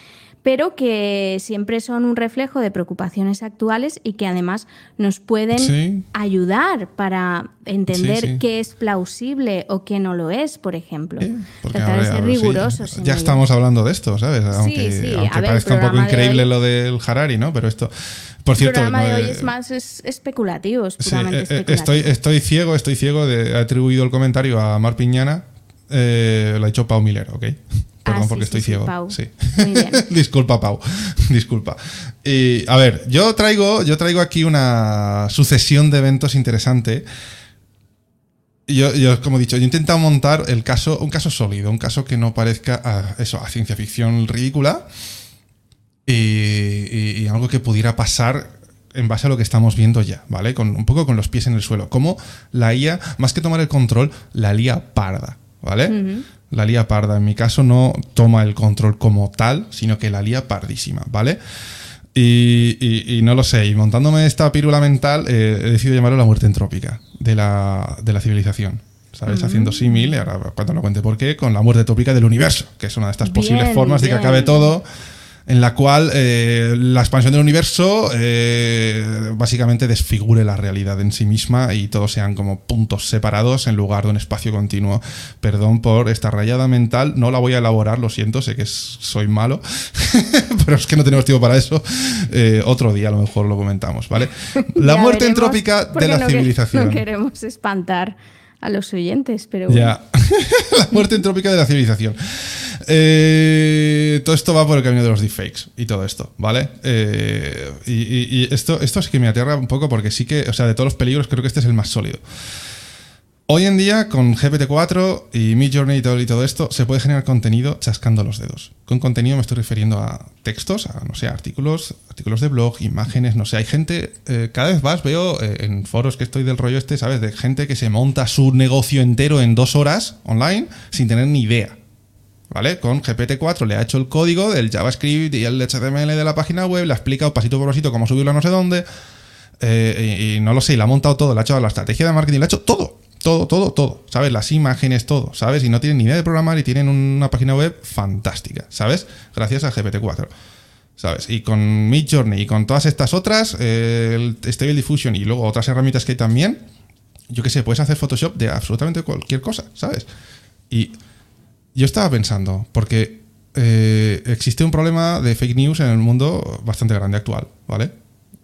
pero que siempre son un reflejo de preocupaciones actuales y que además nos pueden ayudar para entender qué es plausible o qué no lo es, por ejemplo. Tratar de ser rigurosos. Ya estamos hablando de esto, ¿sabes? Aunque, aunque parezca un poco increíble lo del Harari, ¿no? Pero esto... Por cierto, el programa de hoy es más especulativo, es puramente eh, eh, Estoy, estoy ciego, estoy ciego de atribuido el comentario a Mar Piñana, eh, lo ha hecho Pau Miller, ¿ok? Perdón, ah, porque estoy ciego. Sí. [LAUGHS] Disculpa, Pau. [LAUGHS] Disculpa. Y, a ver, yo traigo, yo traigo aquí una sucesión de eventos interesante. Yo, yo, como he dicho, yo he intentado montar el caso, un caso sólido, un caso que no parezca a, eso, a ciencia ficción ridícula y, algo que pudiera pasar en base a lo que estamos viendo ya, ¿vale? Con, un poco con los pies en el suelo. Como la IA, más que tomar el control, la lía parda, ¿vale? La lía parda. En mi caso no toma el control como tal, sino que la lía pardísima, ¿vale? Y, no lo sé, y montándome esta pírula mental, eh, he decidido llamarlo la muerte entrópica de la, civilización. ¿Sabes? Haciendo símil, ahora cuando no cuente por qué, con la muerte tópica del universo, que es una de estas posibles formas de que acabe todo en la cual eh, la expansión del universo eh, básicamente desfigure la realidad en sí misma y todos sean como puntos separados en lugar de un espacio continuo. Perdón por esta rayada mental, no la voy a elaborar, lo siento, sé que soy malo, [LAUGHS] pero es que no tenemos tiempo para eso. Eh, otro día a lo mejor lo comentamos, ¿vale? La muerte entrópica de la civilización. no queremos espantar a los oyentes, pero Ya. [LAUGHS] la muerte entrópica de la civilización. Eh, todo esto va por el camino de los deepfakes y todo esto, ¿vale? Eh, y, esto, esto sí que me aterra un poco porque sí que, o sea, de todos los peligros creo que este es el más sólido. Hoy en día, con GPT-4 y Midjourney y todo, y todo esto, se puede generar contenido chascando los dedos. Con contenido me estoy refiriendo a textos, a, no sé, artículos, artículos de blog, imágenes, no sé. Hay gente, eh, cada vez más veo en foros que estoy del rollo este, ¿sabes? De gente que se monta su negocio entero en dos horas online sin tener ni idea. ¿vale? Con GPT-4 le ha hecho el código del JavaScript y el HTML de la página web, le ha explicado pasito por pasito cómo subirlo a no sé dónde, eh, y, no lo sé, y le ha montado todo, le ha hecho la estrategia de marketing, le ha hecho todo, todo, todo, todo, ¿sabes? Las imágenes, todo, ¿sabes? Y no tienen ni idea de programar y tienen una página web fantástica, ¿sabes? Gracias a GPT-4. ¿sabes? Y con Midjourney y con todas estas otras, eh, el Stable Diffusion y luego otras herramientas que hay también, yo qué sé, puedes hacer Photoshop de absolutamente cualquier cosa, ¿sabes? Y yo estaba pensando, porque eh, existe un problema de fake news en el mundo bastante grande actual, ¿vale?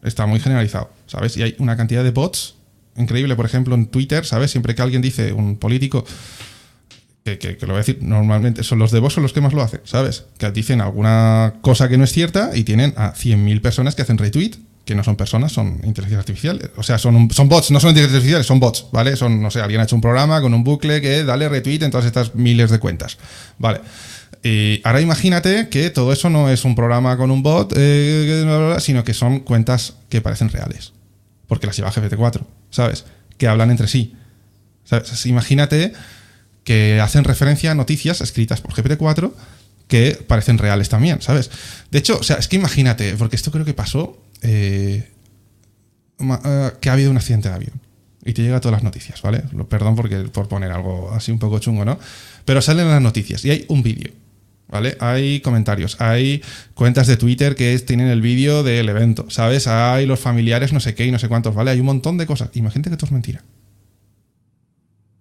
Está muy generalizado, ¿sabes? Y hay una cantidad de bots increíble, por ejemplo, en Twitter, ¿sabes? Siempre que alguien dice, un político, que, lo voy a decir, normalmente son los de vos son los que más lo hacen, ¿sabes? Que dicen alguna cosa que no es cierta y tienen a 100.000 personas que hacen retweet, que no son personas, son inteligencia artificial. O sea, son, son bots, no son inteligencias artificiales, son bots, ¿vale? Son, no sé, alguien ha hecho un programa con un bucle que dale retweet en todas estas miles de cuentas, ¿vale? Y ahora imagínate que todo eso no es un programa con un bot, eh, sino que son cuentas que parecen reales. Porque las lleva GPT-4, ¿sabes? Que hablan entre sí. ¿Sabes? Imagínate que hacen referencia a noticias escritas por GPT-4 que parecen reales también, ¿sabes? De hecho, o sea, es que imagínate, porque esto creo que pasó, eh, eh, que ha habido un accidente de avión. Y te llega todas las noticias, ¿vale? Perdón porque, por poner algo así un poco chungo, ¿no? Pero salen las noticias y hay un vídeo, ¿vale? Hay comentarios, hay cuentas de Twitter que tienen el vídeo del evento, ¿sabes? Hay los familiares no sé qué y no sé cuántos, ¿vale? Hay un montón de cosas. Imagínate que todo es mentira.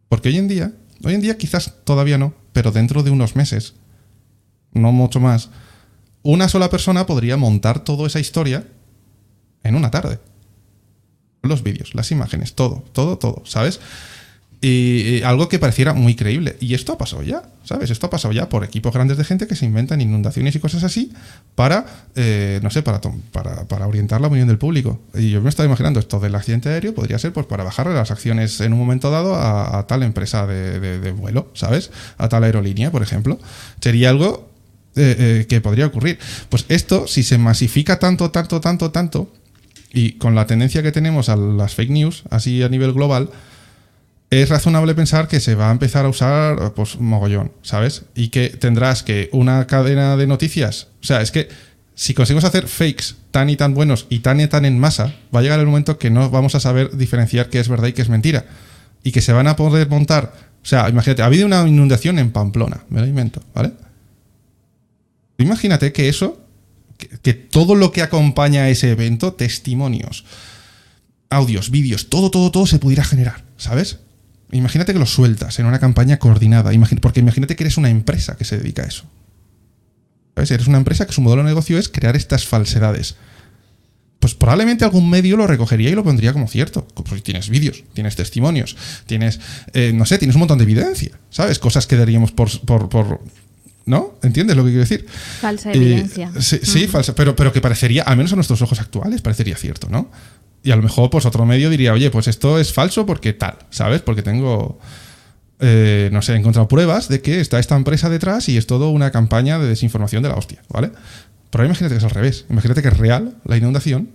Porque hoy en día Hoy en día quizás todavía no, pero dentro de unos meses, no mucho más, una sola persona podría montar toda esa historia en una tarde. Los vídeos, las imágenes, todo, todo, todo, ¿sabes? Y, algo que pareciera muy creíble. Y esto ha pasado ya, ¿sabes? Esto ha pasado ya por equipos grandes de gente que se inventan inundaciones y cosas así para, eh, no sé, para, para, orientar la opinión del público. Y yo me estaba imaginando esto del accidente aéreo podría ser pues para bajar las acciones en un momento dado a, tal empresa de, vuelo, ¿sabes? A tal aerolínea, por ejemplo. Sería algo eh, eh, que podría ocurrir. Pues esto, si se masifica tanto, tanto, tanto, tanto, y con la tendencia que tenemos a las fake news, así a nivel global, es razonable pensar que se va a empezar a usar pues mogollón, ¿sabes? Y que tendrás que una cadena de noticias, o sea, es que si conseguimos hacer fakes tan y tan buenos y tan y tan en masa, va a llegar el momento que no vamos a saber diferenciar qué es verdad y qué es mentira. Y que se van a poder montar, o sea, imagínate, ha habido una inundación en Pamplona, me lo invento, ¿vale? Imagínate que eso, que, todo lo que acompaña a ese evento, testimonios, audios, vídeos, todo, todo, todo se pudiera generar, ¿sabes? Imagínate que lo sueltas en una campaña coordinada, porque imagínate que eres una empresa que se dedica a eso. ¿Sabes? Eres una empresa que su modelo de negocio es crear estas falsedades. Pues probablemente algún medio lo recogería y lo pondría como cierto. Pues tienes vídeos, tienes testimonios, tienes, eh, no sé, tienes un montón de evidencia, ¿sabes? Cosas que daríamos por, por, ¿No? ¿Entiendes lo que quiero decir? Falsa evidencia. sí, falsa, pero, pero que parecería, al menos a nuestros ojos actuales, parecería cierto, ¿no? Y a lo mejor, pues otro medio diría, oye, pues esto es falso porque tal, ¿sabes? Porque tengo, eh, no sé, he encontrado pruebas de que está esta empresa detrás y es todo una campaña de desinformación de la hostia, ¿vale? Pero imagínate que es al revés. Imagínate que es real la inundación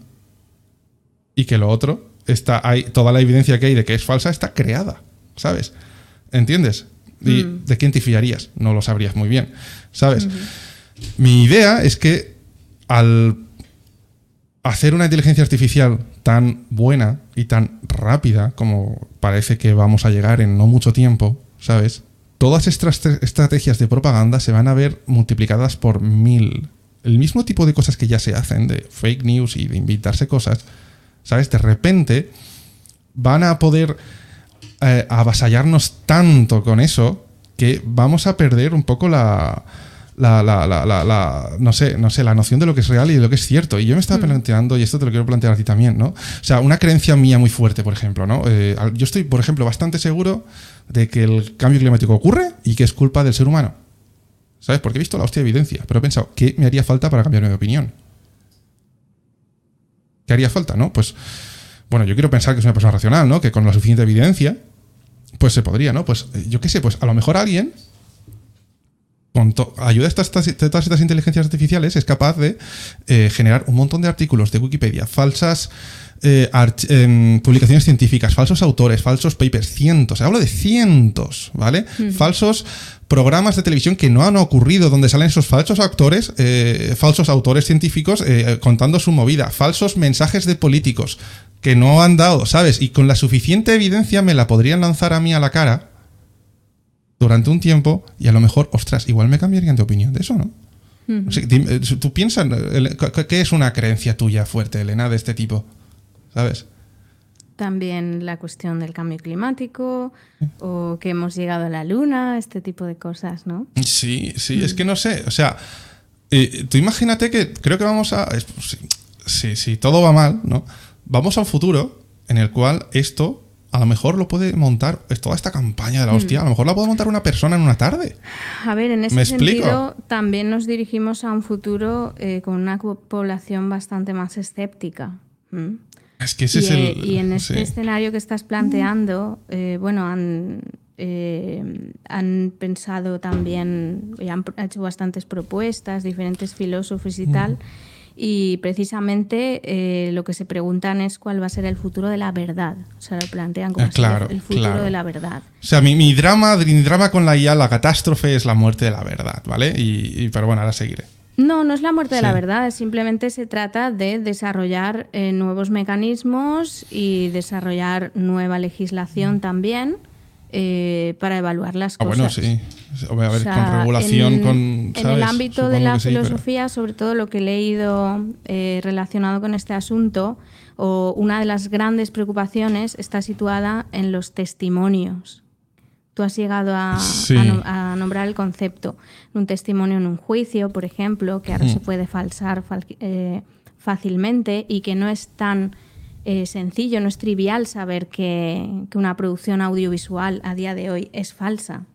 y que lo otro está hay toda la evidencia que hay de que es falsa está creada, ¿sabes? ¿Entiendes? ¿Y mm. de quién te fiarías? No lo sabrías muy bien, ¿sabes? Mi idea es que al hacer una inteligencia artificial tan buena y tan rápida como parece que vamos a llegar en no mucho tiempo, ¿sabes? Todas estas estrategias de propaganda se van a ver multiplicadas por mil. El mismo tipo de cosas que ya se hacen, de fake news y de invitarse cosas, ¿sabes? De repente van a poder eh, avasallarnos tanto con eso que vamos a perder un poco la, la, la, la, la, no sé, no sé, la noción de lo que es real y de lo que es cierto. Y yo me estaba mm. planteando, y esto te lo quiero plantear a ti también, ¿no? O sea, una creencia mía muy fuerte, por ejemplo, ¿no? Eh, yo estoy, por ejemplo, bastante seguro de que el cambio climático ocurre y que es culpa del ser humano. ¿Sabes? Porque he visto la hostia evidencia, pero he pensado, ¿qué me haría falta para cambiar mi opinión? ¿Qué haría falta, no? Pues, bueno, yo quiero pensar que es una persona racional, ¿no? Que con la suficiente evidencia, pues se podría, ¿no? Pues eh, yo qué sé, pues a lo mejor alguien con ayuda de estas, todas estas inteligencias artificiales, es capaz de eh, generar un montón de artículos de Wikipedia, falsas eh, em, publicaciones científicas, falsos autores, falsos papers, cientos, hablo de cientos, ¿vale? Falsos programas de televisión que no han ocurrido, donde salen esos falsos actores, eh, falsos autores científicos contando su movida, falsos mensajes de políticos que no han dado, ¿sabes? Y con la suficiente evidencia me la podrían lanzar a mí a la cara durante un tiempo y a lo mejor, ostras, igual me cambiarían de opinión de eso, ¿no? Tú piensas, ¿qué es una creencia tuya fuerte, Elena, de este tipo? ¿Sabes? También la cuestión del cambio climático o que hemos llegado a la luna, este tipo de cosas, ¿no? Sí, sí, es que no sé, o sea, eh, tú imagínate que creo que vamos a... Si, si todo va mal, ¿no? Vamos a un futuro en el cual esto a lo mejor lo puede montar, es toda esta campaña de la hostia, a lo mejor la puede montar una persona en una tarde. A ver, en ese sentido también nos dirigimos a un futuro eh, con una población bastante más escéptica. Es que ese y, es el... Y en este escenario que estás planteando, eh, bueno, han, eh, han pensado también, y han hecho bastantes propuestas, diferentes filósofos y tal. Y precisamente eh, lo que se preguntan es cuál va a ser el futuro de la verdad. O sea, lo plantean como ah, el futuro de la verdad. O sea, mi, drama, mi drama con la IA, la catástrofe, es la muerte de la verdad, ¿vale? Y, pero bueno, ahora seguiré. No, no es la muerte de la verdad, simplemente se trata de desarrollar eh, nuevos mecanismos y desarrollar nueva legislación también eh, para evaluar las cosas. Ah, bueno, sí. A ver, con regulación, en, con. En el ámbito de la filosofía, sobre todo lo que he leído eh, relacionado con este asunto, o una de las grandes preocupaciones está situada en los testimonios. Tú has llegado a, nombrar el concepto. Un testimonio en un juicio, por ejemplo, que ahora se puede falsar eh, fácilmente y que no es tan eh, sencillo, no es trivial saber que, una producción audiovisual a día de hoy es falsa.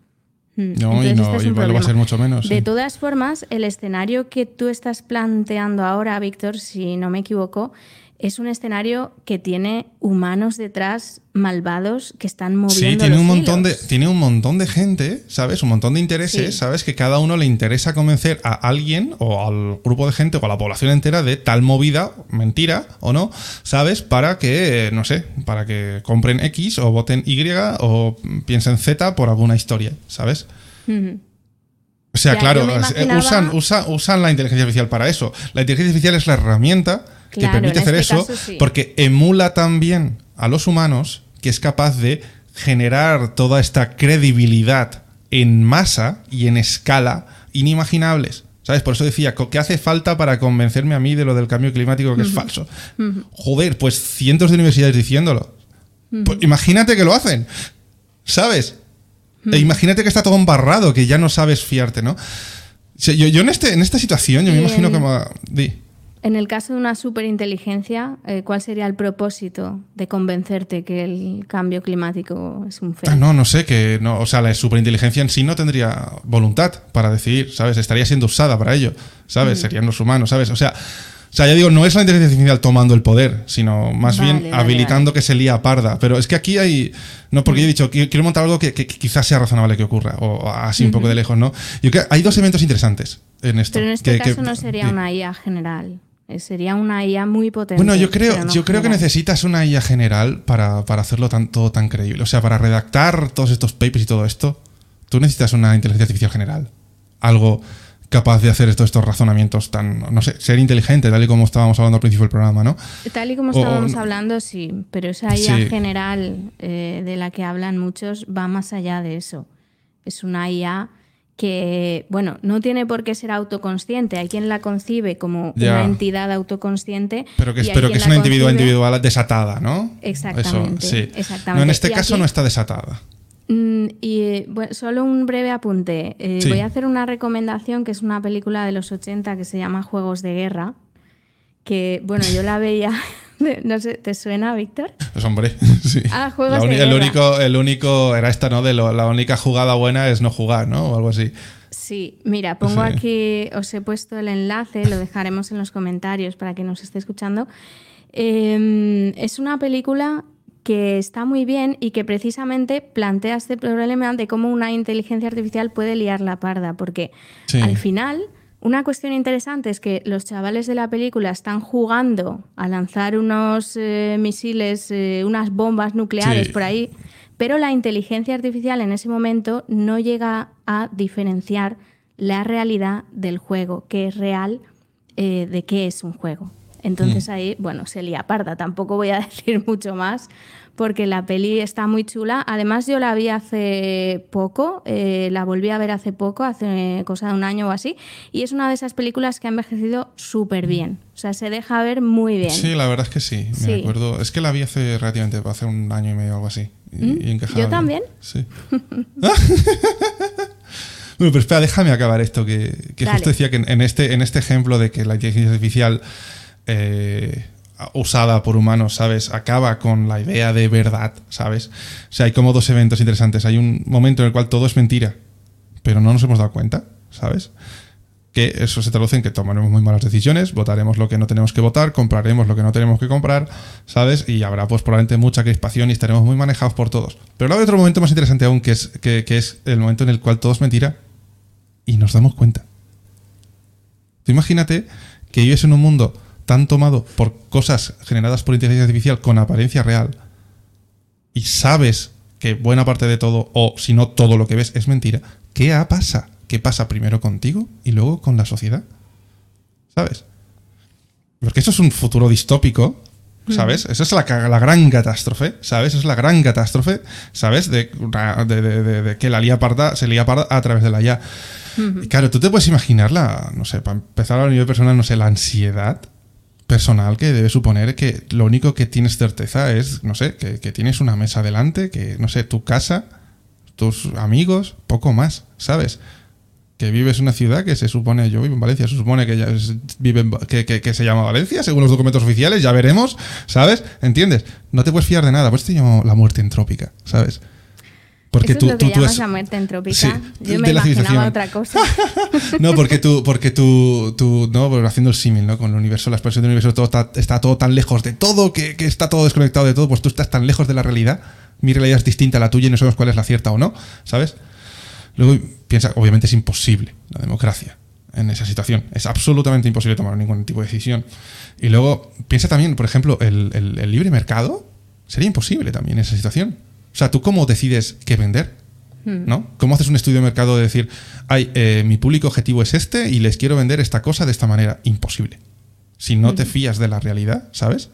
Hmm. No, y, no, este va a ser mucho menos. De todas formas, el escenario que tú estás planteando ahora, Víctor, si no me equivoco, es un escenario que tiene humanos detrás malvados que están moviendo. Sí, tiene un montón de tiene un montón de gente, ¿sabes? Un montón de intereses, ¿sabes? Que cada uno le interesa convencer a alguien o al grupo de gente o a la población entera de tal movida, mentira o no, ¿sabes? Para que no sé, para que compren X o voten Y o piensen Z por alguna historia, ¿sabes? O sea, claro, usan, usan la inteligencia artificial para eso. La inteligencia artificial es la herramienta que permite hacer este eso, porque emula también a los humanos que es capaz de generar toda esta credibilidad en masa y en escala inimaginables. ¿Sabes? Por eso decía, ¿qué hace falta para convencerme a mí de lo del cambio climático que es falso? Joder, pues cientos de universidades diciéndolo. Pues imagínate que lo hacen. ¿Sabes? E imagínate que está todo embarrado, que ya no sabes fiarte, ¿no? yo, yo en, este, en esta situación, yo me imagino como... En el caso de una superinteligencia, eh, ¿cuál sería el propósito de convencerte que el cambio climático es un? Ah, no, no sé, que no, o sea, la superinteligencia en sí no tendría voluntad para decidir, ¿sabes? Estaría siendo usada para ello, ¿sabes? Mm. Serían los humanos, ¿sabes? O sea, o sea, ya digo, no es la inteligencia artificial tomando el poder, sino más bien habilitando que se lía parda. Pero es que aquí hay. No, porque yo he dicho, quiero montar algo que, quizás sea razonable que ocurra, o así un poco de lejos, ¿no? Yo creo que hay dos eventos interesantes en esto. Pero en este caso no sería una IA general. Eh, sería una IA muy potente. Bueno, yo creo, yo creo que necesitas una IA general para, hacerlo tan, todo tan creíble. O sea, para redactar todos estos papers y todo esto, tú necesitas una inteligencia artificial general. Algo capaz de hacer todos estos razonamientos tan, no sé, ser inteligente, tal y como estábamos hablando al principio del programa, ¿no? Tal y como estábamos hablando, sí, pero esa IA general eh, de la que hablan muchos va más allá de eso. Es una IA que, bueno, no tiene por qué ser autoconsciente. Hay quien la concibe como una entidad autoconsciente. Pero que, es, que es una individual, individual desatada, ¿no? Exactamente. sí. No, en este caso no está desatada. Mm, y bueno, solo un breve apunte. Eh, voy a hacer una recomendación que es una película de los 80 que se llama Juegos de Guerra. Que, bueno, yo la veía [LAUGHS] [LAUGHS] No sé, ¿te suena, Víctor? Pues hombre, [LAUGHS] sí. Ah, juegos el, único, el único, era esta, ¿no? De la única jugada buena es no jugar, ¿no? O algo así. Sí, mira, pongo aquí, os he puesto el enlace, lo dejaremos en los comentarios para que nos esté escuchando. Em, es una película que está muy bien y que precisamente plantea este problema de cómo una inteligencia artificial puede liar la parda, porque al final una cuestión interesante es que los chavales de la película están jugando a lanzar unos eh, misiles, eh, unas bombas nucleares por ahí, pero la inteligencia artificial en ese momento no llega a diferenciar la realidad del juego, qué es real, eh, de qué es un juego. Entonces ahí, bueno, se lía parda. Tampoco voy a [LAUGHS] decir mucho más porque la peli está muy chula. Además, yo la vi hace poco, eh, la volví a ver hace poco, hace cosa de un año o así, y es una de esas películas que ha envejecido súper bien. O sea, se deja ver muy bien. Sí, la verdad es que sí, me acuerdo. Es que la vi hace relativamente, hace un año y medio o algo así. Y, ¿Mm? ¿Yo también? Sí. [LAUGHS] [LAUGHS] Bueno, pero espera, déjame acabar esto, que, justo decía que en este, en este ejemplo de que la inteligencia artificial eh, usada por humanos, ¿sabes? Acaba con la idea de verdad, ¿sabes? O sea, hay como dos eventos interesantes. Hay un momento en el cual todo es mentira, pero no nos hemos dado cuenta, ¿sabes? Que eso se traduce en que tomaremos muy malas decisiones, votaremos lo que no tenemos que votar, compraremos lo que no tenemos que comprar, ¿sabes? Y habrá pues probablemente mucha crispación y estaremos muy manejados por todos. Pero luego hay otro momento más interesante aún, que es, que, es el momento en el cual todo es mentira y nos damos cuenta. Imagínate que vives en un mundo tan tomado por cosas generadas por inteligencia artificial con apariencia real y sabes que buena parte de todo, o si no todo lo que ves, es mentira, ¿qué pasa? ¿Qué pasa primero contigo y luego con la sociedad? ¿Sabes? Porque eso es un futuro distópico, ¿sabes? Esa es la, gran catástrofe, ¿sabes? Esa es la gran catástrofe, ¿sabes? De, de, que la lía parda se lía parda a través de la ya. Claro, tú te puedes imaginar la, no sé, para empezar a nivel personal, no sé, la ansiedad personal que debe suponer que lo único que tienes certeza es, no sé, que, tienes una mesa delante, que, no sé, tu casa, tus amigos, poco más, ¿sabes? Que vives una ciudad que se supone, yo vivo en Valencia, se supone que ya vive que, que, se llama Valencia, según los documentos oficiales, ya veremos, ¿sabes? ¿Entiendes? No te puedes fiar de nada, pues te llamo la muerte entrópica, ¿sabes? Porque Eso tú, es lo que tú, llamas la muerte entrópica. Yo me imaginaba otra cosa. [LAUGHS] no, porque tú, porque tú, tú no, haciendo el símil, ¿no? Con el universo, la expresión del universo, todo está, todo tan lejos de todo, que, que, está todo desconectado de todo, pues tú estás tan lejos de la realidad. Mi realidad es distinta a la tuya y no sabemos cuál es la cierta o no, ¿sabes? Luego piensa, obviamente es imposible la democracia en esa situación. Es absolutamente imposible tomar ningún tipo de decisión. Y luego piensa también, por ejemplo, el, el, el libre mercado sería imposible también en esa situación. O sea, ¿tú cómo decides qué vender? Hmm. ¿No? ¿Cómo haces un estudio de mercado de decir, ay, eh, mi público objetivo es este y les quiero vender esta cosa de esta manera? Imposible. Si no te hmm. fías de la realidad, ¿sabes?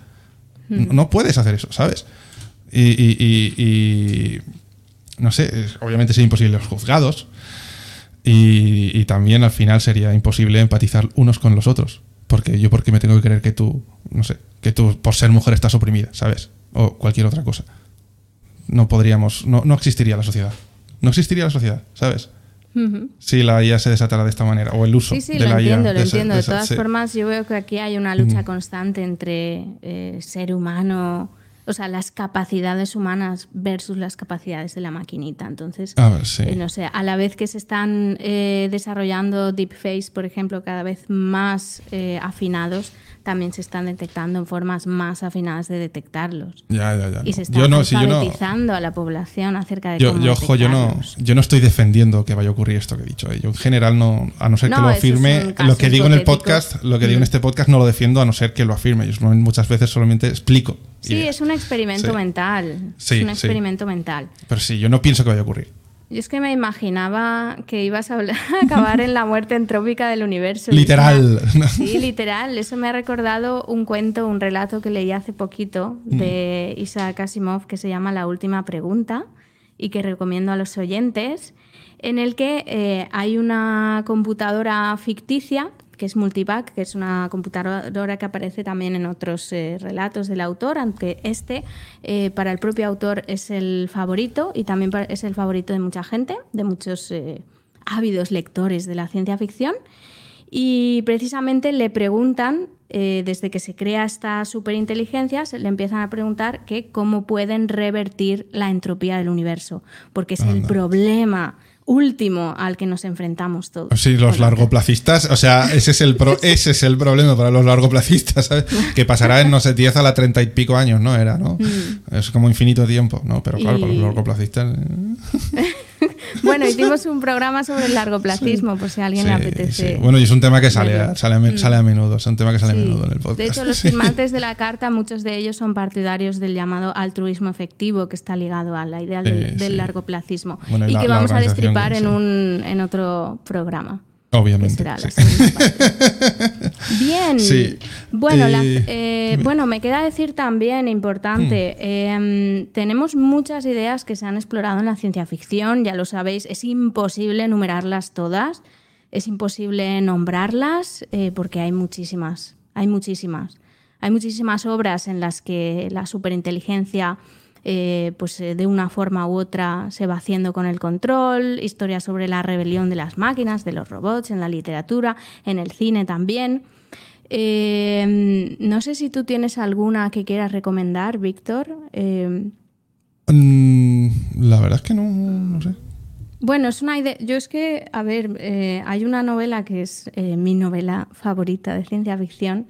Hmm. No puedes hacer eso, ¿sabes? Y, no sé, obviamente sería imposible los juzgados y, y, también al final sería imposible empatizar unos con los otros. Porque yo, ¿por qué me tengo que creer que tú, no sé, que tú por ser mujer estás oprimida, ¿sabes? O cualquier otra cosa no podríamos, no, no existiría la sociedad. No existiría la sociedad, ¿sabes? Si la IA se desatara de esta manera, o el uso sí, sí, de lo la entiendo, Lo entiendo, de, todas formas, yo veo que aquí hay una lucha constante entre eh, ser humano, o sea, las capacidades humanas versus las capacidades de la maquinita. Entonces, eh, no sé, a la vez que se están eh, desarrollando deepfakes, por ejemplo, cada vez más afinados, también se están detectando en formas más afinadas de detectarlos. Ya, ya, ya. Y se está alfabetizando a la población acerca de yo, cómo yo, ojo, yo no, yo no estoy defendiendo que vaya a ocurrir esto que he dicho. ¿eh? Yo en general no, a no ser que lo afirme, lo que digo en el podcast, lo que digo en mm. este podcast no lo defiendo a no ser que lo afirme. Yo muchas veces solamente explico. Sí, es un experimento mental. Sí, es un experimento mental. Pero sí, yo no pienso que vaya a ocurrir. Yo es que me imaginaba que ibas a, [LAUGHS] acabar en la muerte entrópica del universo. Literal. [LAUGHS] Sí, literal. Eso me ha recordado un cuento, un relato que leí hace poquito de mm. Isaac Asimov que se llama La última pregunta y que recomiendo a los oyentes, en el que eh, hay una computadora ficticia que es Multivac, que es una computadora que aparece también en otros eh, relatos del autor, aunque este eh, para el propio autor es el favorito y también es el favorito de mucha gente, de muchos eh, ávidos lectores de la ciencia ficción. Y precisamente le preguntan, desde que se crea esta superinteligencia, le empiezan a preguntar que cómo pueden revertir la entropía del universo, porque es el problema último al que nos enfrentamos todos. Sí, los largoplacistas, o sea, ese es el [LAUGHS] ese es el problema para los largoplacistas, ¿sabes? Que pasará en, no sé, 10 a la 30 y pico años, ¿no? Era, ¿no? Mm. Es como infinito tiempo, ¿no? Pero claro, para los largoplacistas... [LAUGHS] [LAUGHS] bueno, hicimos un programa sobre el largoplacismo, por si a alguien le apetece. Bueno, y es un tema que sale, sale, a, mm. menudo, es un tema que sale a menudo en el podcast. De hecho, los [LAUGHS] firmantes de la carta, muchos de ellos son partidarios del llamado altruismo efectivo, que está ligado a la idea del, largoplacismo. y, que vamos a destripar en, un, en otro programa. Obviamente. [LAUGHS] Bien. Sí. Bueno, la- Eh, eh, bueno, me queda decir también, importante, eh, tenemos muchas ideas que se han explorado en la ciencia ficción, ya lo sabéis, es imposible enumerarlas todas, es imposible nombrarlas eh, porque hay muchísimas, hay muchísimas. Hay muchísimas obras en las que la superinteligencia eh, pues eh, de una forma u otra se va haciendo con el control, historias sobre la rebelión de las máquinas, de los robots, en la literatura, en el cine también. Eh, no sé si tú tienes alguna que quieras recomendar, Víctor. Eh, Mm, la verdad es que no, no sé. bueno, es una idea. Yo es que, a ver, eh, hay una novela que es mi novela favorita de ciencia ficción,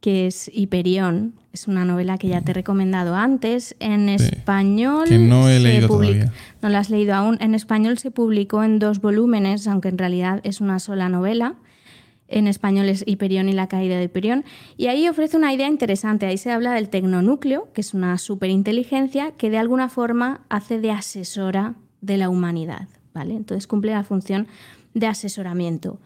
que es Hiperión. Es una novela que ya te he recomendado antes. En español. que no he leído todavía. No la has leído aún. En español se publicó en dos volúmenes, aunque en realidad es una sola novela. En español es Hiperión y la caída de Hiperión. Y ahí ofrece una idea interesante. Ahí se habla del tecnonúcleo, que es una superinteligencia que de alguna forma hace de asesora de la humanidad. ¿vale? Entonces cumple la función de asesoramiento.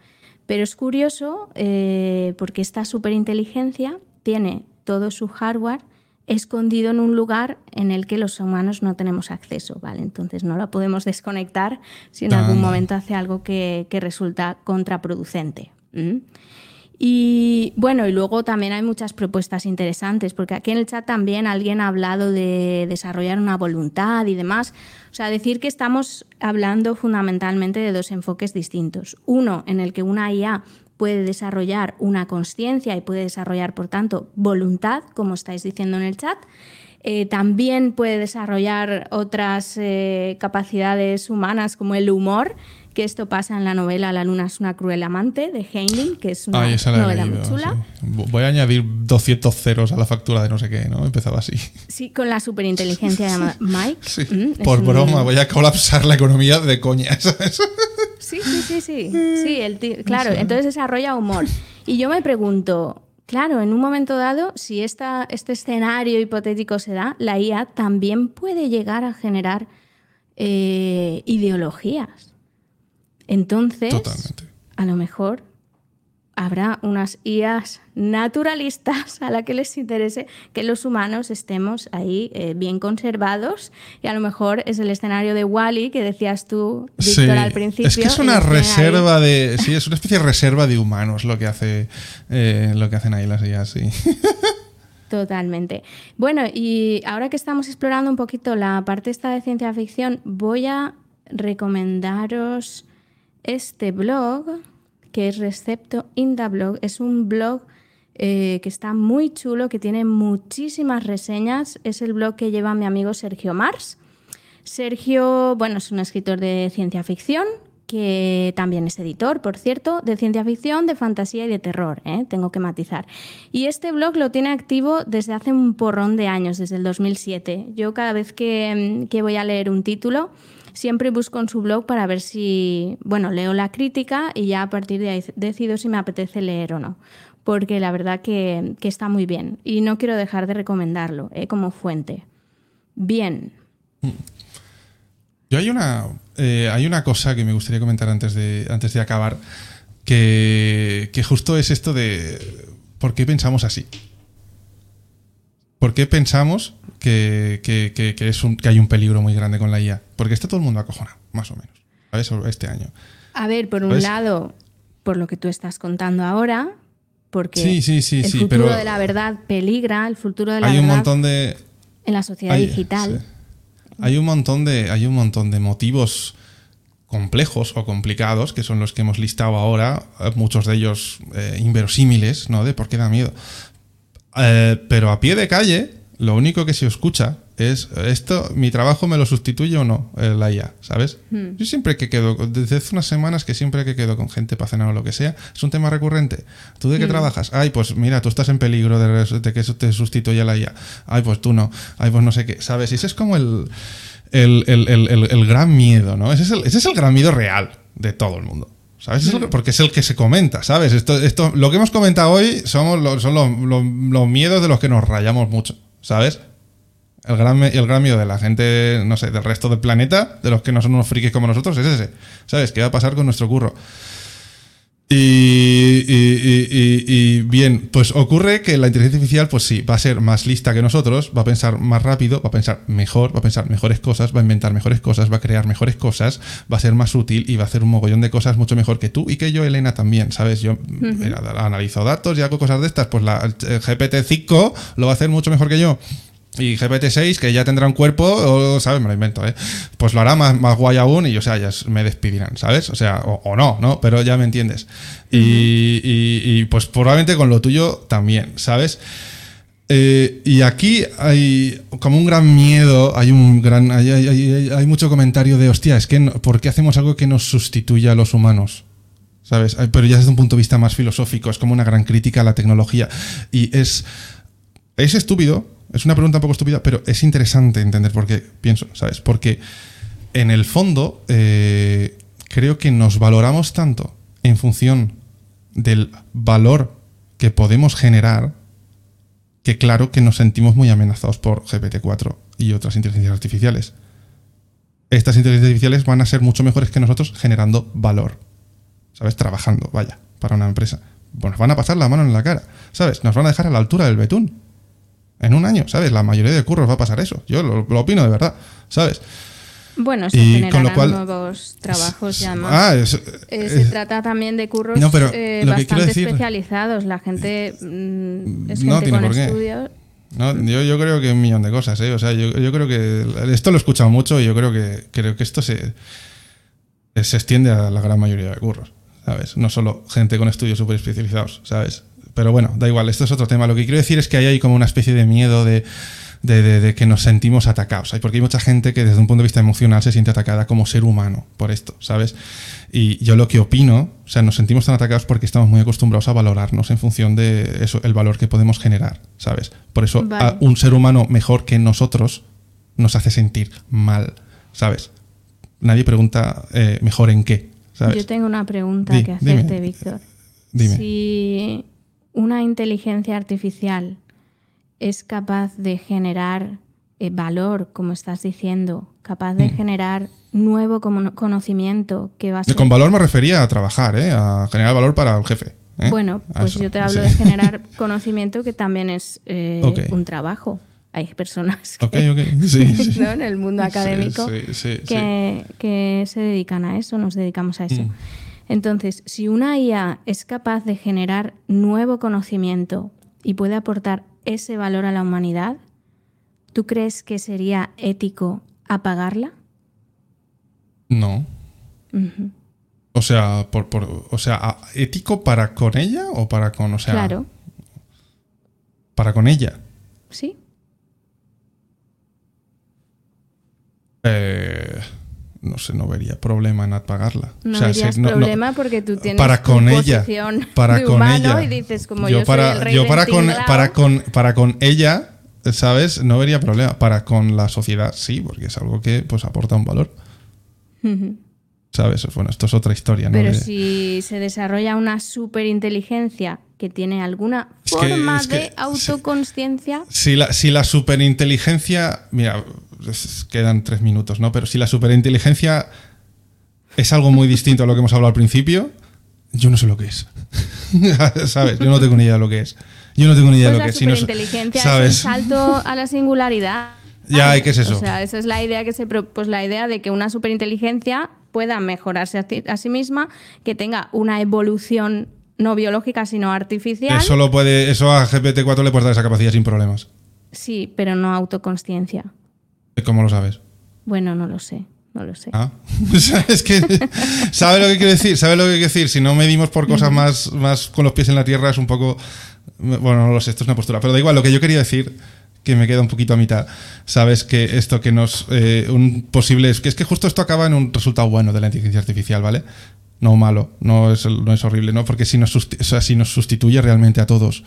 Pero es curioso eh, porque esta superinteligencia tiene todo su hardware escondido en un lugar en el que los humanos no tenemos acceso, ¿vale? Entonces no la podemos desconectar si en algún momento hace algo que, que resulta contraproducente. Y bueno, y luego también hay muchas propuestas interesantes, porque aquí en el chat también alguien ha hablado de desarrollar una voluntad y demás. O sea, decir que estamos hablando fundamentalmente de dos enfoques distintos. Uno en el que una IA puede desarrollar una conciencia y puede desarrollar, por tanto, voluntad, como estáis diciendo en el chat. Eh, también puede desarrollar otras eh, capacidades humanas como el humor, que esto pasa en la novela La luna es una cruel amante de Heinlein, que es una novela leído, muy chula. sí. Voy a añadir 200 ceros a la factura de no sé qué, ¿no? Empezaba así. Sí, con la superinteligencia llamada [LAUGHS] Mike. Sí. Mm, Por un- broma, voy a colapsar la economía de coña, [LAUGHS] ¿sabes? Sí, sí, sí, sí. Sí, el claro, entonces desarrolla humor. Y yo me pregunto, claro, en un momento dado, si esta, este escenario hipotético se da, la IA también puede llegar a generar eh, ideologías. Entonces, Totalmente. a lo mejor habrá unas IAs naturalistas a la que les interese que los humanos estemos ahí eh, bien conservados y a lo mejor es el escenario de Wally que decías tú, Víctor, Sí, al principio. Es que es una ahí. reserva de. Sí, es una especie de reserva de humanos lo que hace eh, lo que hacen ahí las IAs, sí. Totalmente. Bueno, y ahora que estamos explorando un poquito la parte esta de ciencia ficción, voy a recomendaros este blog, que es Recepto in the Blog. Es un blog eh, que está muy chulo, que tiene muchísimas reseñas. Es el blog que lleva mi amigo Sergio Mars. Sergio, bueno, es un escritor de ciencia ficción, que también es editor, por cierto, de ciencia ficción, de fantasía y de terror, ¿eh? tengo que matizar. Y este blog lo tiene activo desde hace un porrón de años, desde el 2007. Yo cada vez que, que voy a leer un título, siempre busco en su blog para ver si, bueno, leo la crítica y ya a partir de ahí decido si me apetece leer o no. Porque la verdad que, que está muy bien y no quiero dejar de recomendarlo ¿eh? como fuente. Bien, Yo hay una, eh, hay una cosa que me gustaría comentar antes de, antes de acabar, que, que justo es esto de por qué pensamos así. ¿Por qué pensamos que, que- que- que es un- que hay un peligro muy grande con la IA? Porque está todo el mundo acojonado, más o menos, ¿sabes? Sobre Este año. A ver, por un lado, por lo que tú estás contando ahora, porque Sí, sí, sí, el futuro pero de la verdad peligra, el futuro de la Hay un montón de, en la sociedad Hay- digital. Hay un montón de, hay un montón de motivos complejos o complicados, que son los que hemos listado ahora, eh, muchos de ellos eh, inverosímiles, ¿no? De por qué da miedo. Eh, pero a pie de calle, lo único que se escucha es esto, mi trabajo me lo sustituye o no, eh, la IA, ¿sabes? Hmm. Yo siempre que quedo, desde hace unas semanas que siempre que quedo con gente para cenar o lo que sea, es un tema recurrente. ¿Tú Hmm. de qué trabajas? Ay, pues mira, tú estás en peligro de, de que eso te sustituya la IA. Ay, pues tú no. Ay, pues no sé qué, ¿sabes? Y ese es como el, el, el- el- gran miedo, ¿no? Ese es el, ese es el gran miedo real de todo el mundo. ¿Sabes? Es el- porque es el que se comenta, ¿sabes? Esto, esto, lo que hemos comentado hoy somos los, son los, los- los miedos de los que nos rayamos mucho, ¿sabes? El gran, el gran miedo de la gente, no sé, del resto del planeta, de los que no son unos frikis como nosotros, es ese. ¿Sabes? ¿Qué va a pasar con nuestro curro? Y, y, bien, pues ocurre que la inteligencia artificial, pues sí, va a ser más lista que nosotros, va a pensar más rápido, va a pensar mejor, va a pensar mejores cosas, va a inventar mejores cosas, va a crear mejores cosas, va a ser más útil y va a hacer un mogollón de cosas mucho mejor que tú y que yo, Elena, también, ¿sabes? Yo he analizo datos y hago cosas de estas, pues la GPT-5 lo va a hacer mucho mejor que yo. Y GPT-6, que ya tendrá un cuerpo, o, ¿sabes? Me lo invento, ¿eh? Pues lo hará más, más guay aún y, o sea, ya me despedirán, ¿sabes? O sea, o, no, ¿no? Pero ya me entiendes. y, y, pues probablemente con lo tuyo también, ¿sabes? Eh, y aquí hay como un gran miedo, hay un gran, hay, hay, hay, mucho comentario de, hostia, es que, ¿por qué hacemos algo que nos sustituya a los humanos? ¿Sabes? Pero ya desde un punto de vista más filosófico, es como una gran crítica a la tecnología. Y es, es estúpido, es una pregunta un poco estúpida, pero es interesante entender por qué pienso, ¿sabes? Porque en el fondo eh, creo que nos valoramos tanto en función del valor que podemos generar que claro que nos sentimos muy amenazados por GPT-4 y otras inteligencias artificiales. Estas inteligencias artificiales van a ser mucho mejores que nosotros generando valor, ¿sabes? Trabajando, vaya, para una empresa. Nos van a pasar la mano en la cara, ¿sabes? Nos van a dejar a la altura del betún en un año, ¿sabes? La mayoría de curros va a pasar eso. Yo lo, opino de verdad, ¿sabes? Bueno, se y generarán nuevos trabajos ya más. Ah, eh, se trata también de curros eh, bastante especializados. La gente mm, es gente con estudios. No, yo, yo, creo que un millón de cosas, ¿eh? O sea, yo, yo creo que esto lo he escuchado mucho y yo creo que creo que esto se, se extiende a la gran mayoría de curros, ¿sabes? No solo gente con estudios súper especializados, ¿sabes? Pero bueno, da igual, esto es otro tema. Lo que quiero decir es que ahí hay como una especie de miedo de, que nos sentimos atacados. Porque hay mucha gente que desde un punto de vista emocional se siente atacada como ser humano por esto, ¿sabes? Y yo lo que opino, o sea, nos sentimos tan atacados porque estamos muy acostumbrados a valorarnos en función de eso, el valor que podemos generar, ¿sabes? Por eso un ser humano mejor que nosotros nos hace sentir mal, ¿sabes? Nadie pregunta eh, mejor en qué. ¿sabes? Yo tengo una pregunta que hacerte, Víctor. Dime. Si una inteligencia artificial es capaz de generar eh, valor, como estás diciendo, capaz de mm. generar nuevo conocimiento que va a ser... Con valor me refería a trabajar, ¿eh? a generar valor para el jefe. ¿eh? Bueno, pues yo te hablo de [LAUGHS] generar conocimiento que también es un trabajo. Hay personas [LAUGHS] en el mundo académico que, que, se dedican a eso, nos dedicamos a eso. Mm. Entonces, si una IA es capaz de generar nuevo conocimiento y puede aportar ese valor a la humanidad, ¿tú crees que sería ético apagarla? No. O sea, por, o sea, ético para con ella o para con, o sea, claro. Para con ella. Sí. Eh, no sé, no vería problema en apagarla. No verías problema porque tú tienes para con ella, para de con ella. y dices como yo, para, soy el rey yo para con para con para con ella, ¿sabes? No vería problema. Para con la sociedad sí, porque es algo que pues aporta un valor. ¿Sabes? Bueno, esto es otra historia, ¿no? Pero si se desarrolla una superinteligencia que tiene alguna forma de autoconsciencia. Si la, si la superinteligencia. Mira, quedan tres minutos, ¿no? Pero si la superinteligencia es algo muy distinto a lo que hemos hablado al principio, yo no sé lo que es. [LAUGHS] ¿Sabes? Yo no tengo ni idea de lo que es. Yo no tengo ni idea de pues lo que es. La superinteligencia es un salto a la singularidad. [LAUGHS] Ya, ¿y qué es eso? O sea, esa es la idea que se pues la idea de que una superinteligencia pueda mejorarse a, sí misma, que tenga una evolución no biológica sino artificial. Eso lo puede, eso a GPT-4 le puede dar esa capacidad sin problemas. Sí, pero no autoconsciencia. ¿Cómo lo sabes? Bueno, no lo sé. No lo sé. Ah, [LAUGHS] es que sabe lo que quiero decir, sabe lo que quiero decir. Si no medimos por cosas más, más con los pies en la tierra es un poco, bueno, no lo sé, esto es una postura, pero da igual. Lo que yo quería decir, que me queda un poquito a mitad, sabes que esto que nos, eh, un posible, es que es que justo esto acaba en un resultado bueno de la inteligencia artificial, ¿vale? No malo, no es, no es horrible, ¿no? Porque si nos, si nos sustituye realmente a todos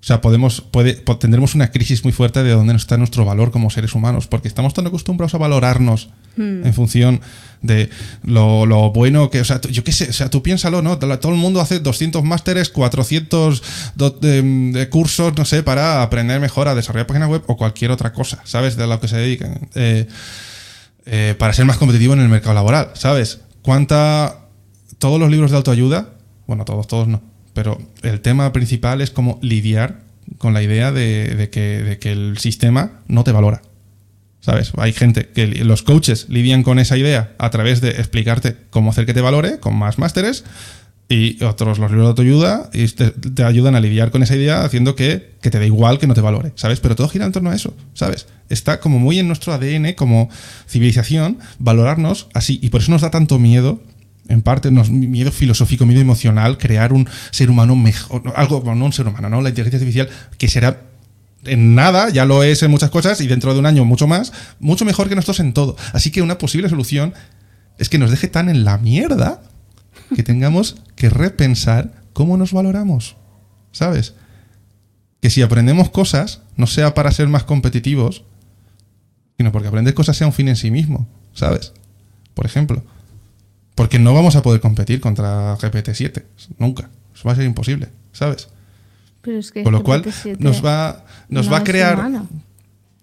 o sea, podemos, puede, tendremos una crisis muy fuerte de dónde está nuestro valor como seres humanos, porque estamos tan acostumbrados a valorarnos hmm. en función de lo, bueno que, o sea, yo qué sé, o sea, tú piénsalo, ¿no? Todo el mundo hace 200 másteres, 400 de, cursos, no sé, para aprender mejor a desarrollar páginas web o cualquier otra cosa, ¿sabes? De lo que se dediquen. Eh, eh, para ser más competitivo en el mercado laboral, ¿sabes? ¿Cuánta... Todos los libros de autoayuda bueno, todos, todos no, pero el tema principal es cómo lidiar con la idea de, que, el sistema no te valora. ¿Sabes? Hay gente que los coaches lidian con esa idea a través de explicarte cómo hacer que te valore con más másteres y otros, los libros de autoayuda, y te, ayudan a lidiar con esa idea haciendo que, que, te da igual que no te valore, ¿sabes? Pero todo gira en torno a eso, ¿sabes? Está como muy en nuestro ADN como civilización valorarnos así y por eso nos da tanto miedo en parte, miedo filosófico, miedo emocional, crear un ser humano mejor, algo, no un ser humano, ¿no? La inteligencia artificial que será en nada, ya lo es en muchas cosas y dentro de un año mucho más, mucho mejor que nosotros en todo. Así que una posible solución es que nos deje tan en la mierda que tengamos que repensar cómo nos valoramos, ¿sabes? Que si aprendemos cosas, no sea para ser más competitivos, sino porque aprender cosas sea un fin en sí mismo, ¿sabes? Por ejemplo. Porque no vamos a poder competir contra GPT-7, nunca. Eso va a ser imposible, ¿sabes? Pero es que Con lo cual nos va, nos va a crear...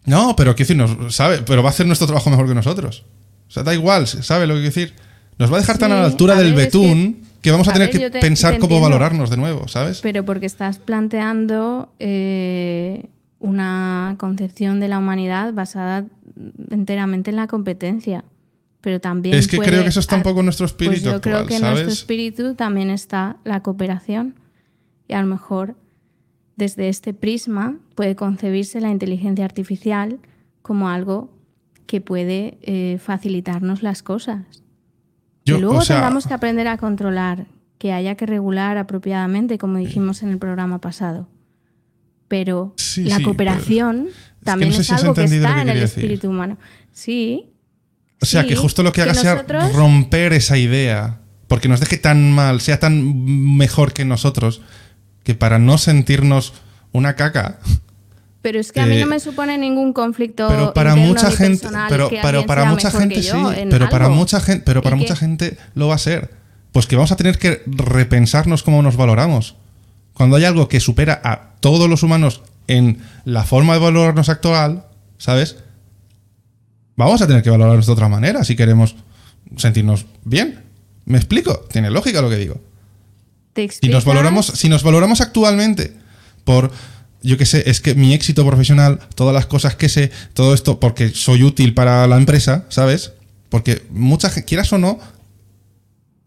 No, pero quiero decir, nos, sabe, pero va a hacer nuestro trabajo mejor que nosotros. O sea, da igual, ¿sabe lo que quiero decir? Nos va a dejar tan a la altura del betún que, vamos a, tener que pensar cómo valorarnos de nuevo, ¿sabes? Pero porque estás planteando eh, una concepción de la humanidad basada enteramente en la competencia pero también. Es que creo que eso está un poco en nuestro pues espíritu. yo creo que en nuestro espíritu también está la cooperación. Y a lo mejor desde este prisma puede concebirse la inteligencia artificial como algo que puede eh, facilitarnos las cosas. y luego tengamos que aprender a controlar, que haya que regular apropiadamente, como dijimos en el programa pasado. Pero la cooperación también es, algo que está en el espíritu humano. Sí, o sea, que justo lo que haga sea romper esa idea, porque nos deje tan mal, sea tan mejor que nosotros, que para no sentirnos una caca. Pero es que a mí no me supone ningún conflicto. Pero para mucha gente, pero, para mucha gente sí, pero para mucha gente, pero para mucha gente lo va a ser. Pues que vamos a tener que repensarnos cómo nos valoramos. Cuando hay algo que supera a todos los humanos en la forma de valorarnos actual, ¿sabes? Vamos a tener que valorarnos de otra manera si queremos sentirnos bien. ¿Me explico? Tiene lógica lo que digo. si nos valoramos, si nos valoramos actualmente por yo qué sé, es que mi éxito profesional, todas las cosas que sé, todo esto, porque soy útil para la empresa, ¿sabes? Porque muchas, quieras o no,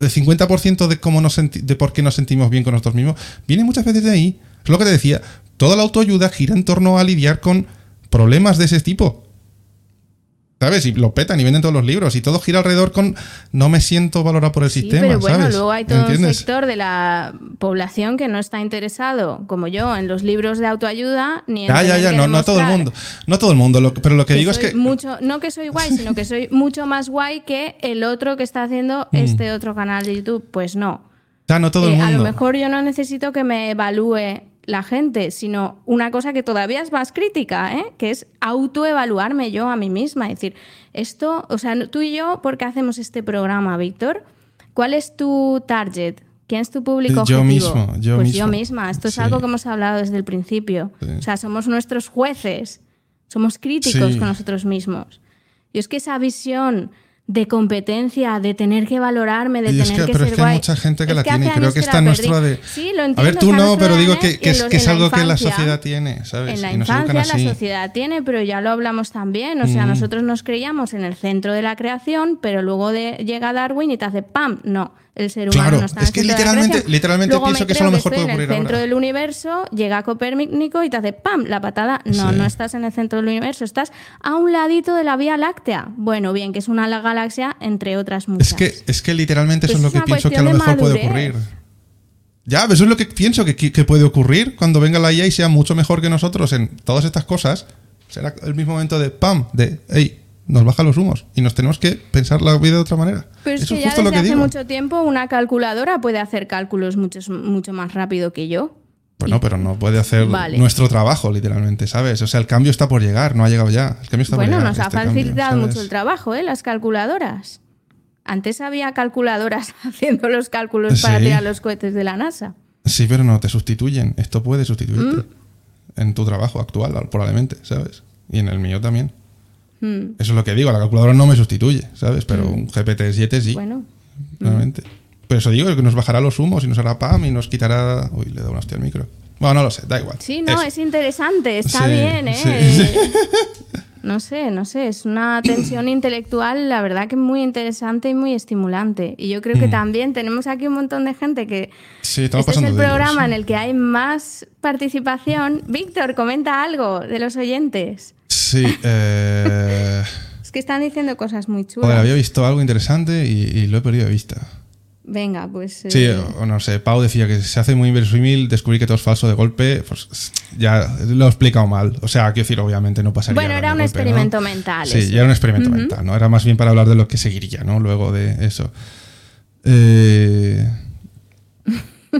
el 50% de cómo nos de por qué nos sentimos bien con nosotros mismos, viene muchas veces de ahí. Es lo que te decía, toda la autoayuda gira en torno a lidiar con problemas de ese tipo. ¿Sabes? Y lo petan y venden todos los libros y todo gira alrededor con no me siento valorado por el sí, sistema. Pero bueno, luego hay todo un sector de la población que no está interesado, como yo, en los libros de autoayuda ni en. Ya, ya, ya, no, no todo el mundo. No todo el mundo, pero lo que, digo es que. Mucho, no que soy guay, sino que soy mucho más guay que el otro que está haciendo [LAUGHS] mm. este otro canal de YouTube. Pues no. Ya, no todo el mundo. Eh, a lo mejor yo no necesito que me evalúe la gente, sino una cosa que todavía es más crítica, ¿eh? que es autoevaluarme yo a mí misma. Es decir, esto, o sea, tú y yo, ¿por qué hacemos este programa, Víctor? ¿Cuál es tu target? ¿Quién es tu público yo objetivo? Mismo, yo pues mismo. yo misma. Esto es algo que hemos hablado desde el principio. O sea, somos nuestros jueces, somos críticos con nosotros mismos. Y es que esa visión de competencia, de tener que valorarme, de tener que, pero ser es que hay mucha gente que la tiene, creo que está de... Sí, lo entiendo, a ver, tú no, pero digo que, es, que es algo que la sociedad tiene, ¿sabes? En la infancia la sociedad tiene, pero ya lo hablamos también, o sea, nosotros nos creíamos en el centro de la creación, pero luego de, llega Darwin y te hace ¡pam! No, el ser humano claro, no está es que literalmente, literalmente pienso que eso a lo mejor puede ocurrir en el centro del universo, llega Copérnico y te hace ¡pam! la patada. No, no estás en el centro del universo, estás a un ladito de la Vía Láctea. Bueno, bien, que es una galaxia entre otras muchas. Es que, es que literalmente eso es pues lo que pienso que a lo mejor puede ocurrir. Ya, eso es lo que pienso que, que, puede ocurrir cuando venga la IA y sea mucho mejor que nosotros en todas estas cosas. Será el mismo momento de ¡pam! de ¡hey! Nos baja los humos y nos tenemos que pensar la vida de otra manera. Pero es que ya desde hace mucho tiempo una calculadora puede hacer cálculos mucho, mucho más rápido que yo. Bueno, pero no puede hacer nuestro trabajo, literalmente, ¿sabes? O sea, el cambio está por llegar, no ha llegado ya. El cambio está bueno, por nos ha este facilitado mucho el trabajo, ¿eh? Las calculadoras. Antes había calculadoras [LAUGHS] haciendo los cálculos para tirar los cohetes de la NASA. Sí, pero no te sustituyen. Esto puede sustituirte mm. en tu trabajo actual, probablemente, ¿sabes? Y en el mío también. Mm. Eso es lo que digo, la calculadora no me sustituye, ¿sabes? Pero mm. un GPT-7 sí. Bueno. Realmente. Pero eso digo, que nos bajará los humos y nos hará PAM y nos quitará. Uy, le da una hostia al micro. Bueno, no lo sé, da igual. Sí, no, es, interesante, está bien, ¿eh? [LAUGHS] No sé, no sé, es una tensión intelectual, la verdad que muy interesante y muy estimulante. Y yo creo que mm. también tenemos aquí un montón de gente que... Sí, estamos este es el programa en el que hay más participación. Víctor, comenta algo de los oyentes. Sí, eh... es que están diciendo cosas muy chulas. había visto algo interesante y, y lo he perdido de vista. Venga, pues. Sí, eh, o no sé. Pau decía que se hace muy inverosímil descubrir que todo es falso de golpe. Pues ya lo he explicado mal. O sea, quiero decir, obviamente no pasaría. Bueno, era un experimento mental. Sí, ya era un experimento mental, ¿no? Era más bien para hablar de lo que seguiría, ¿no? Luego de eso. Eh... [LAUGHS]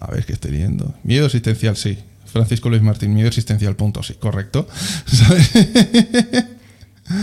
A ver qué estoy viendo. Miedo existencial, sí. Francisco Luis Martín, miedo existencial, punto, sí, correcto. [LAUGHS] ¿Sabes?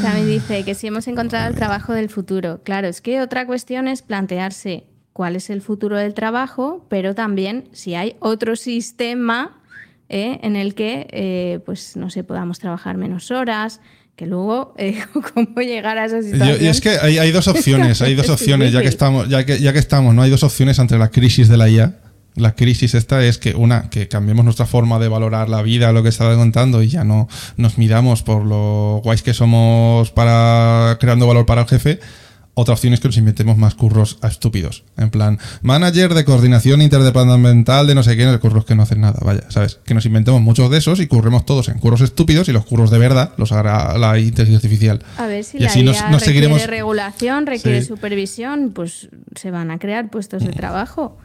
También dice que si hemos encontrado el trabajo del futuro. Claro, es que otra cuestión es plantearse cuál es el futuro del trabajo, pero también si hay otro sistema eh, en el que, eh, pues, no sé, podamos trabajar menos horas, que luego eh, [LAUGHS] cómo llegar a esa situación. y es que hay, dos opciones, hay dos [LAUGHS] opciones, ya que estamos, ya que, ya que estamos, ¿no? Hay dos opciones ante la crisis de la IA la crisis esta es que, una, que cambiemos nuestra forma de valorar la vida, lo que estaba contando, y ya no nos miramos por lo guays que somos para creando valor para el jefe. Otra opción es que nos inventemos más curros a estúpidos. En plan, manager de coordinación interdepartamental de no sé qué, curros que no hacen nada, vaya, ¿sabes? Que nos inventemos muchos de esos y curremos todos en curros estúpidos y los curros de verdad los hará la inteligencia artificial. A ver si la así nos, requiere seguiremos... regulación, requiere supervisión, pues se van a crear puestos de trabajo.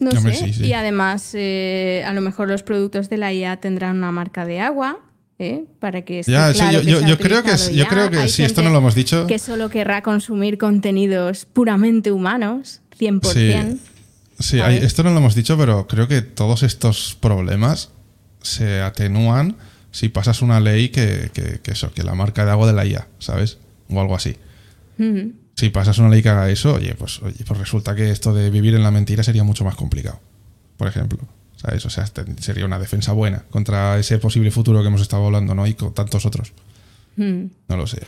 No sé. Y además, eh, a lo mejor los productos de la IA tendrán una marca de agua. ¿eh? Para que ya, yo, creo que, yo creo que sí, esto no lo hemos dicho. Que solo querrá consumir contenidos puramente humanos, 100%. Sí, esto no lo hemos dicho, pero creo que todos estos problemas se atenúan si pasas una ley que, que, eso, que la marca de agua de la IA, ¿sabes? O algo así si pasas una ley que haga eso, oye, pues, oye, pues resulta que esto de vivir en la mentira sería mucho más complicado, por ejemplo. ¿Sabes? O sea, este sería una defensa buena contra ese posible futuro que hemos estado hablando, ¿no? Y con tantos otros. Hmm. No lo sé.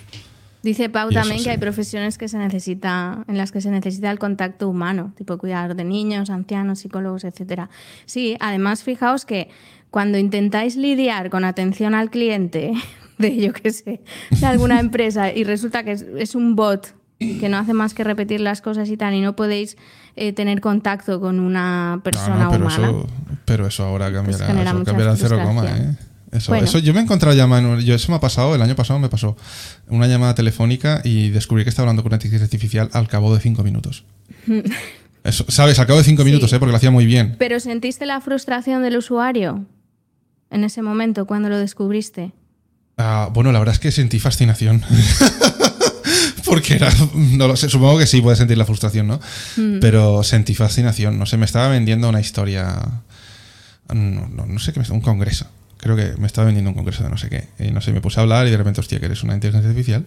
Dice Pau también que hay profesiones que se necesita, en las que se necesita el contacto humano, tipo cuidar de niños, ancianos, psicólogos, etcétera. Sí, además fijaos que cuando intentáis lidiar con atención al cliente [LAUGHS] de yo qué sé, de alguna [LAUGHS] empresa y resulta que es un bot que no hace más que repetir las cosas y tal, y no podéis eh, tener contacto con una persona pero humana. Eso, pero eso ahora pues cambiará, eso cambiará cero coma, ¿eh? Eso, eso, yo me he encontrado llamada, yo, eso me ha pasado, el año pasado me pasó una llamada telefónica y descubrí que estaba hablando con una inteligencia artificial al cabo de cinco minutos. [LAUGHS] Eso, ¿Sabes? Al cabo de cinco minutos, ¿eh? porque lo hacía muy bien. Pero ¿sentiste la frustración del usuario en ese momento cuando lo descubriste? Ah, bueno, la verdad es que sentí fascinación. [LAUGHS] porque era, no lo sé, supongo que sí puede sentir la frustración, ¿no? Mm. Pero sentí fascinación, no sé, me estaba vendiendo una historia, no, sé qué, un congreso, creo que me estaba vendiendo un congreso de no sé qué, y no sé, me puse a hablar y de repente, hostia, que eres una inteligencia artificial,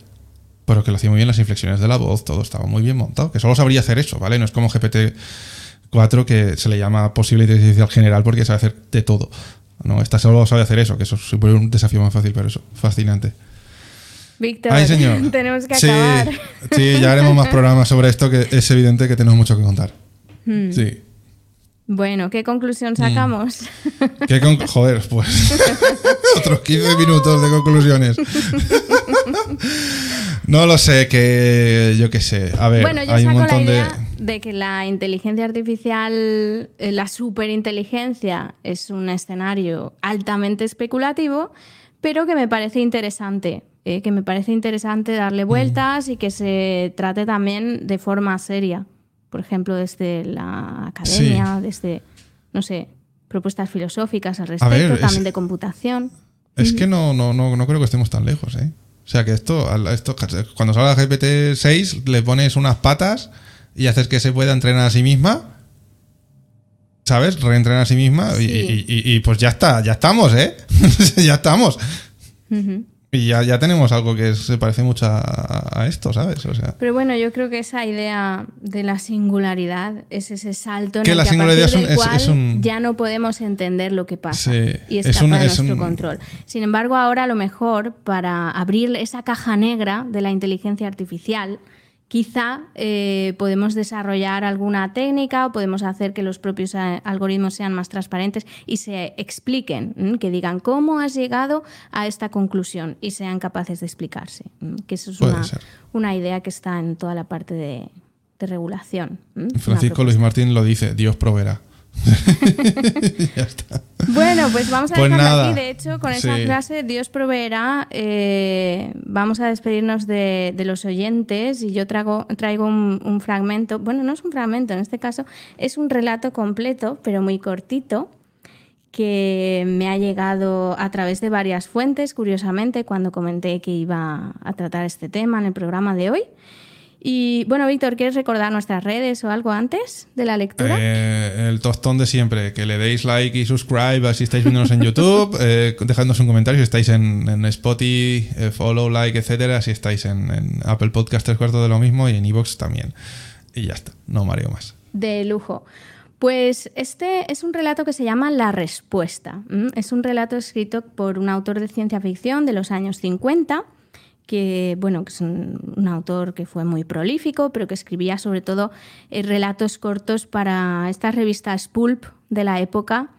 pero que lo hacía muy bien las inflexiones de la voz, todo estaba muy bien montado, que solo sabría hacer eso, ¿vale? No es como GPT-4 que se le llama posible inteligencia artificial general porque sabe hacer de todo. No, esta solo sabe hacer eso, que eso supone un desafío más fácil, pero eso, fascinante. Víctor, [LAUGHS] tenemos que acabar. Sí, ya haremos más [LAUGHS] programas sobre esto, que es evidente que tenemos mucho que contar. Hmm. Sí. Bueno, ¿qué conclusión hmm. sacamos? [LAUGHS] Joder, pues otros 15 minutos de conclusiones. no lo sé, que yo qué sé. A ver, bueno, yo hay un montón la idea de... de... que la inteligencia artificial, eh, la superinteligencia, es un escenario altamente especulativo, pero que me parece interesante eh, que me parece interesante darle mm. vueltas y que se trate también de forma seria. Por ejemplo, desde la academia, desde, no sé, propuestas filosóficas al respecto, también de computación. Es que no, no, no, no creo que estemos tan lejos, ¿eh? O sea que esto, esto cuando salga GPT-6 le pones unas patas y haces que se pueda entrenar a sí misma. ¿Sabes? Reentrenar a sí misma y, pues ya está, ya estamos, ¿eh? [LAUGHS] ya estamos. Y ya, ya tenemos algo que se parece mucho a, esto, ¿sabes? O sea, Pero bueno, yo creo que esa idea de la singularidad es ese salto en el que a partir del cual ya no podemos entender lo que pasa y escapa de nuestro control. Sin embargo, ahora a lo mejor para abrir esa caja negra de la inteligencia artificial Quizá eh, podemos desarrollar alguna técnica o podemos hacer que los propios eh, algoritmos sean más transparentes y se expliquen, que digan cómo has llegado a esta conclusión y sean capaces de explicarse. Que eso es una, idea que está en toda la parte de, regulación. Francisco Luis Martín lo dice, Dios proveerá. [LAUGHS] ya está. Bueno, pues vamos a pues dejarlo aquí. De hecho, con esa frase, Dios proveerá, eh, vamos a despedirnos de, los oyentes y yo traigo, traigo un, fragmento, bueno, no es un fragmento, en este caso es un relato completo, pero muy cortito, que me ha llegado a través de varias fuentes, curiosamente, cuando comenté que iba a tratar este tema en el programa de hoy. Y bueno, Víctor, ¿quieres recordar nuestras redes o algo antes de la lectura? Eh, el tostón de siempre, que le deis like y subscribe si estáis viéndonos en YouTube, [LAUGHS] eh, dejadnos un comentario si estáis en, Spotify, eh, follow, like, etcétera, si estáis en, Apple Podcast tres cuartos de lo mismo y en Evox también. Y ya está, no mareo más. De lujo. Pues este es un relato que se llama La Respuesta. Es un relato escrito por un autor de ciencia ficción de los años 50 que bueno, que es un, autor que fue muy prolífico, pero que escribía sobre todo eh, relatos cortos para estas revistas pulp de la época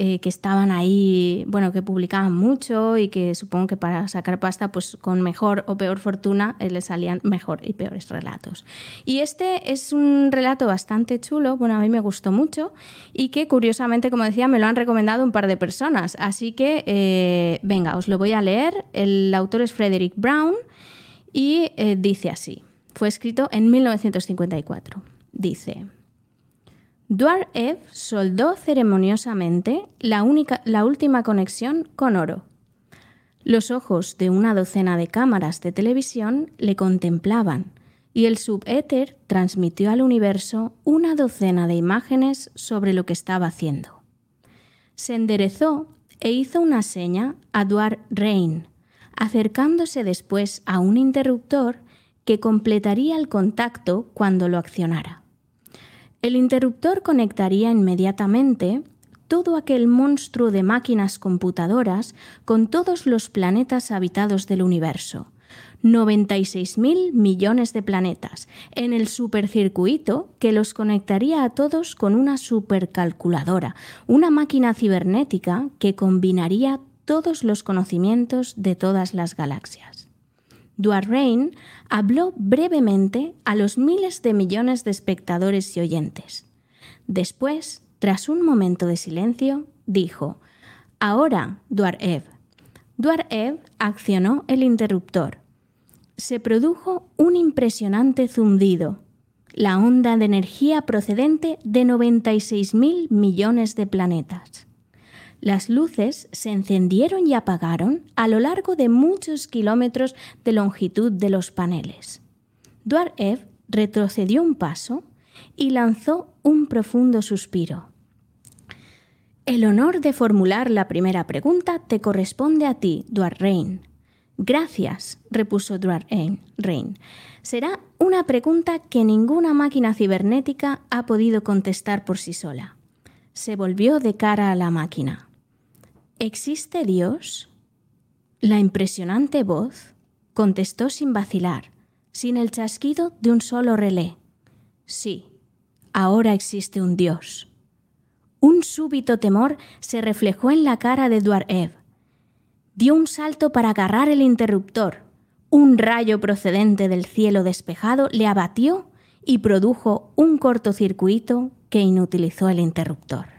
eh, que estaban ahí, bueno, que publicaban mucho y que supongo que para sacar pasta, pues con mejor o peor fortuna, eh, le salían mejor y peores relatos. Y este es un relato bastante chulo, bueno, a mí me gustó mucho y que curiosamente, como decía, me lo han recomendado un par de personas. Así que, eh, venga, os lo voy a leer. El autor es Frederick Brown y dice así. Fue escrito en 1954. Dice... Dwar Ev soldó ceremoniosamente la, última conexión con oro. Los ojos de una docena de cámaras de televisión le contemplaban y el subéter transmitió al universo una docena de imágenes sobre lo que estaba haciendo. Se enderezó e hizo una seña a Dwar Rain, acercándose después a un interruptor que completaría el contacto cuando lo accionara. El interruptor conectaría inmediatamente todo aquel monstruo de máquinas computadoras con todos los planetas habitados del universo. 96.000 millones de planetas en el supercircuito que los conectaría a todos con una supercalculadora, una máquina cibernética que combinaría todos los conocimientos de todas las galaxias. Habló brevemente a los miles de millones de espectadores y oyentes. Después, tras un momento de silencio, dijo, Ahora, Duarev. Duarev accionó el interruptor. Se produjo un impresionante zumbido, la onda de energía procedente de 96.000 millones de planetas. Las luces se encendieron y apagaron a lo largo de muchos kilómetros de longitud de los paneles. Ev retrocedió un paso y lanzó un profundo suspiro. El honor de formular la primera pregunta te corresponde a ti, Rain. Gracias, repuso Rain. Será una pregunta que ninguna máquina cibernética ha podido contestar por sí sola. Se volvió de cara a la máquina. ¿Existe Dios? La impresionante voz contestó sin vacilar, sin el chasquido de un solo relé. Sí, ahora existe un Dios. Un súbito temor se reflejó en la cara de Ev. Dio un salto para agarrar el interruptor. Un rayo procedente del cielo despejado le abatió y produjo un cortocircuito que inutilizó el interruptor.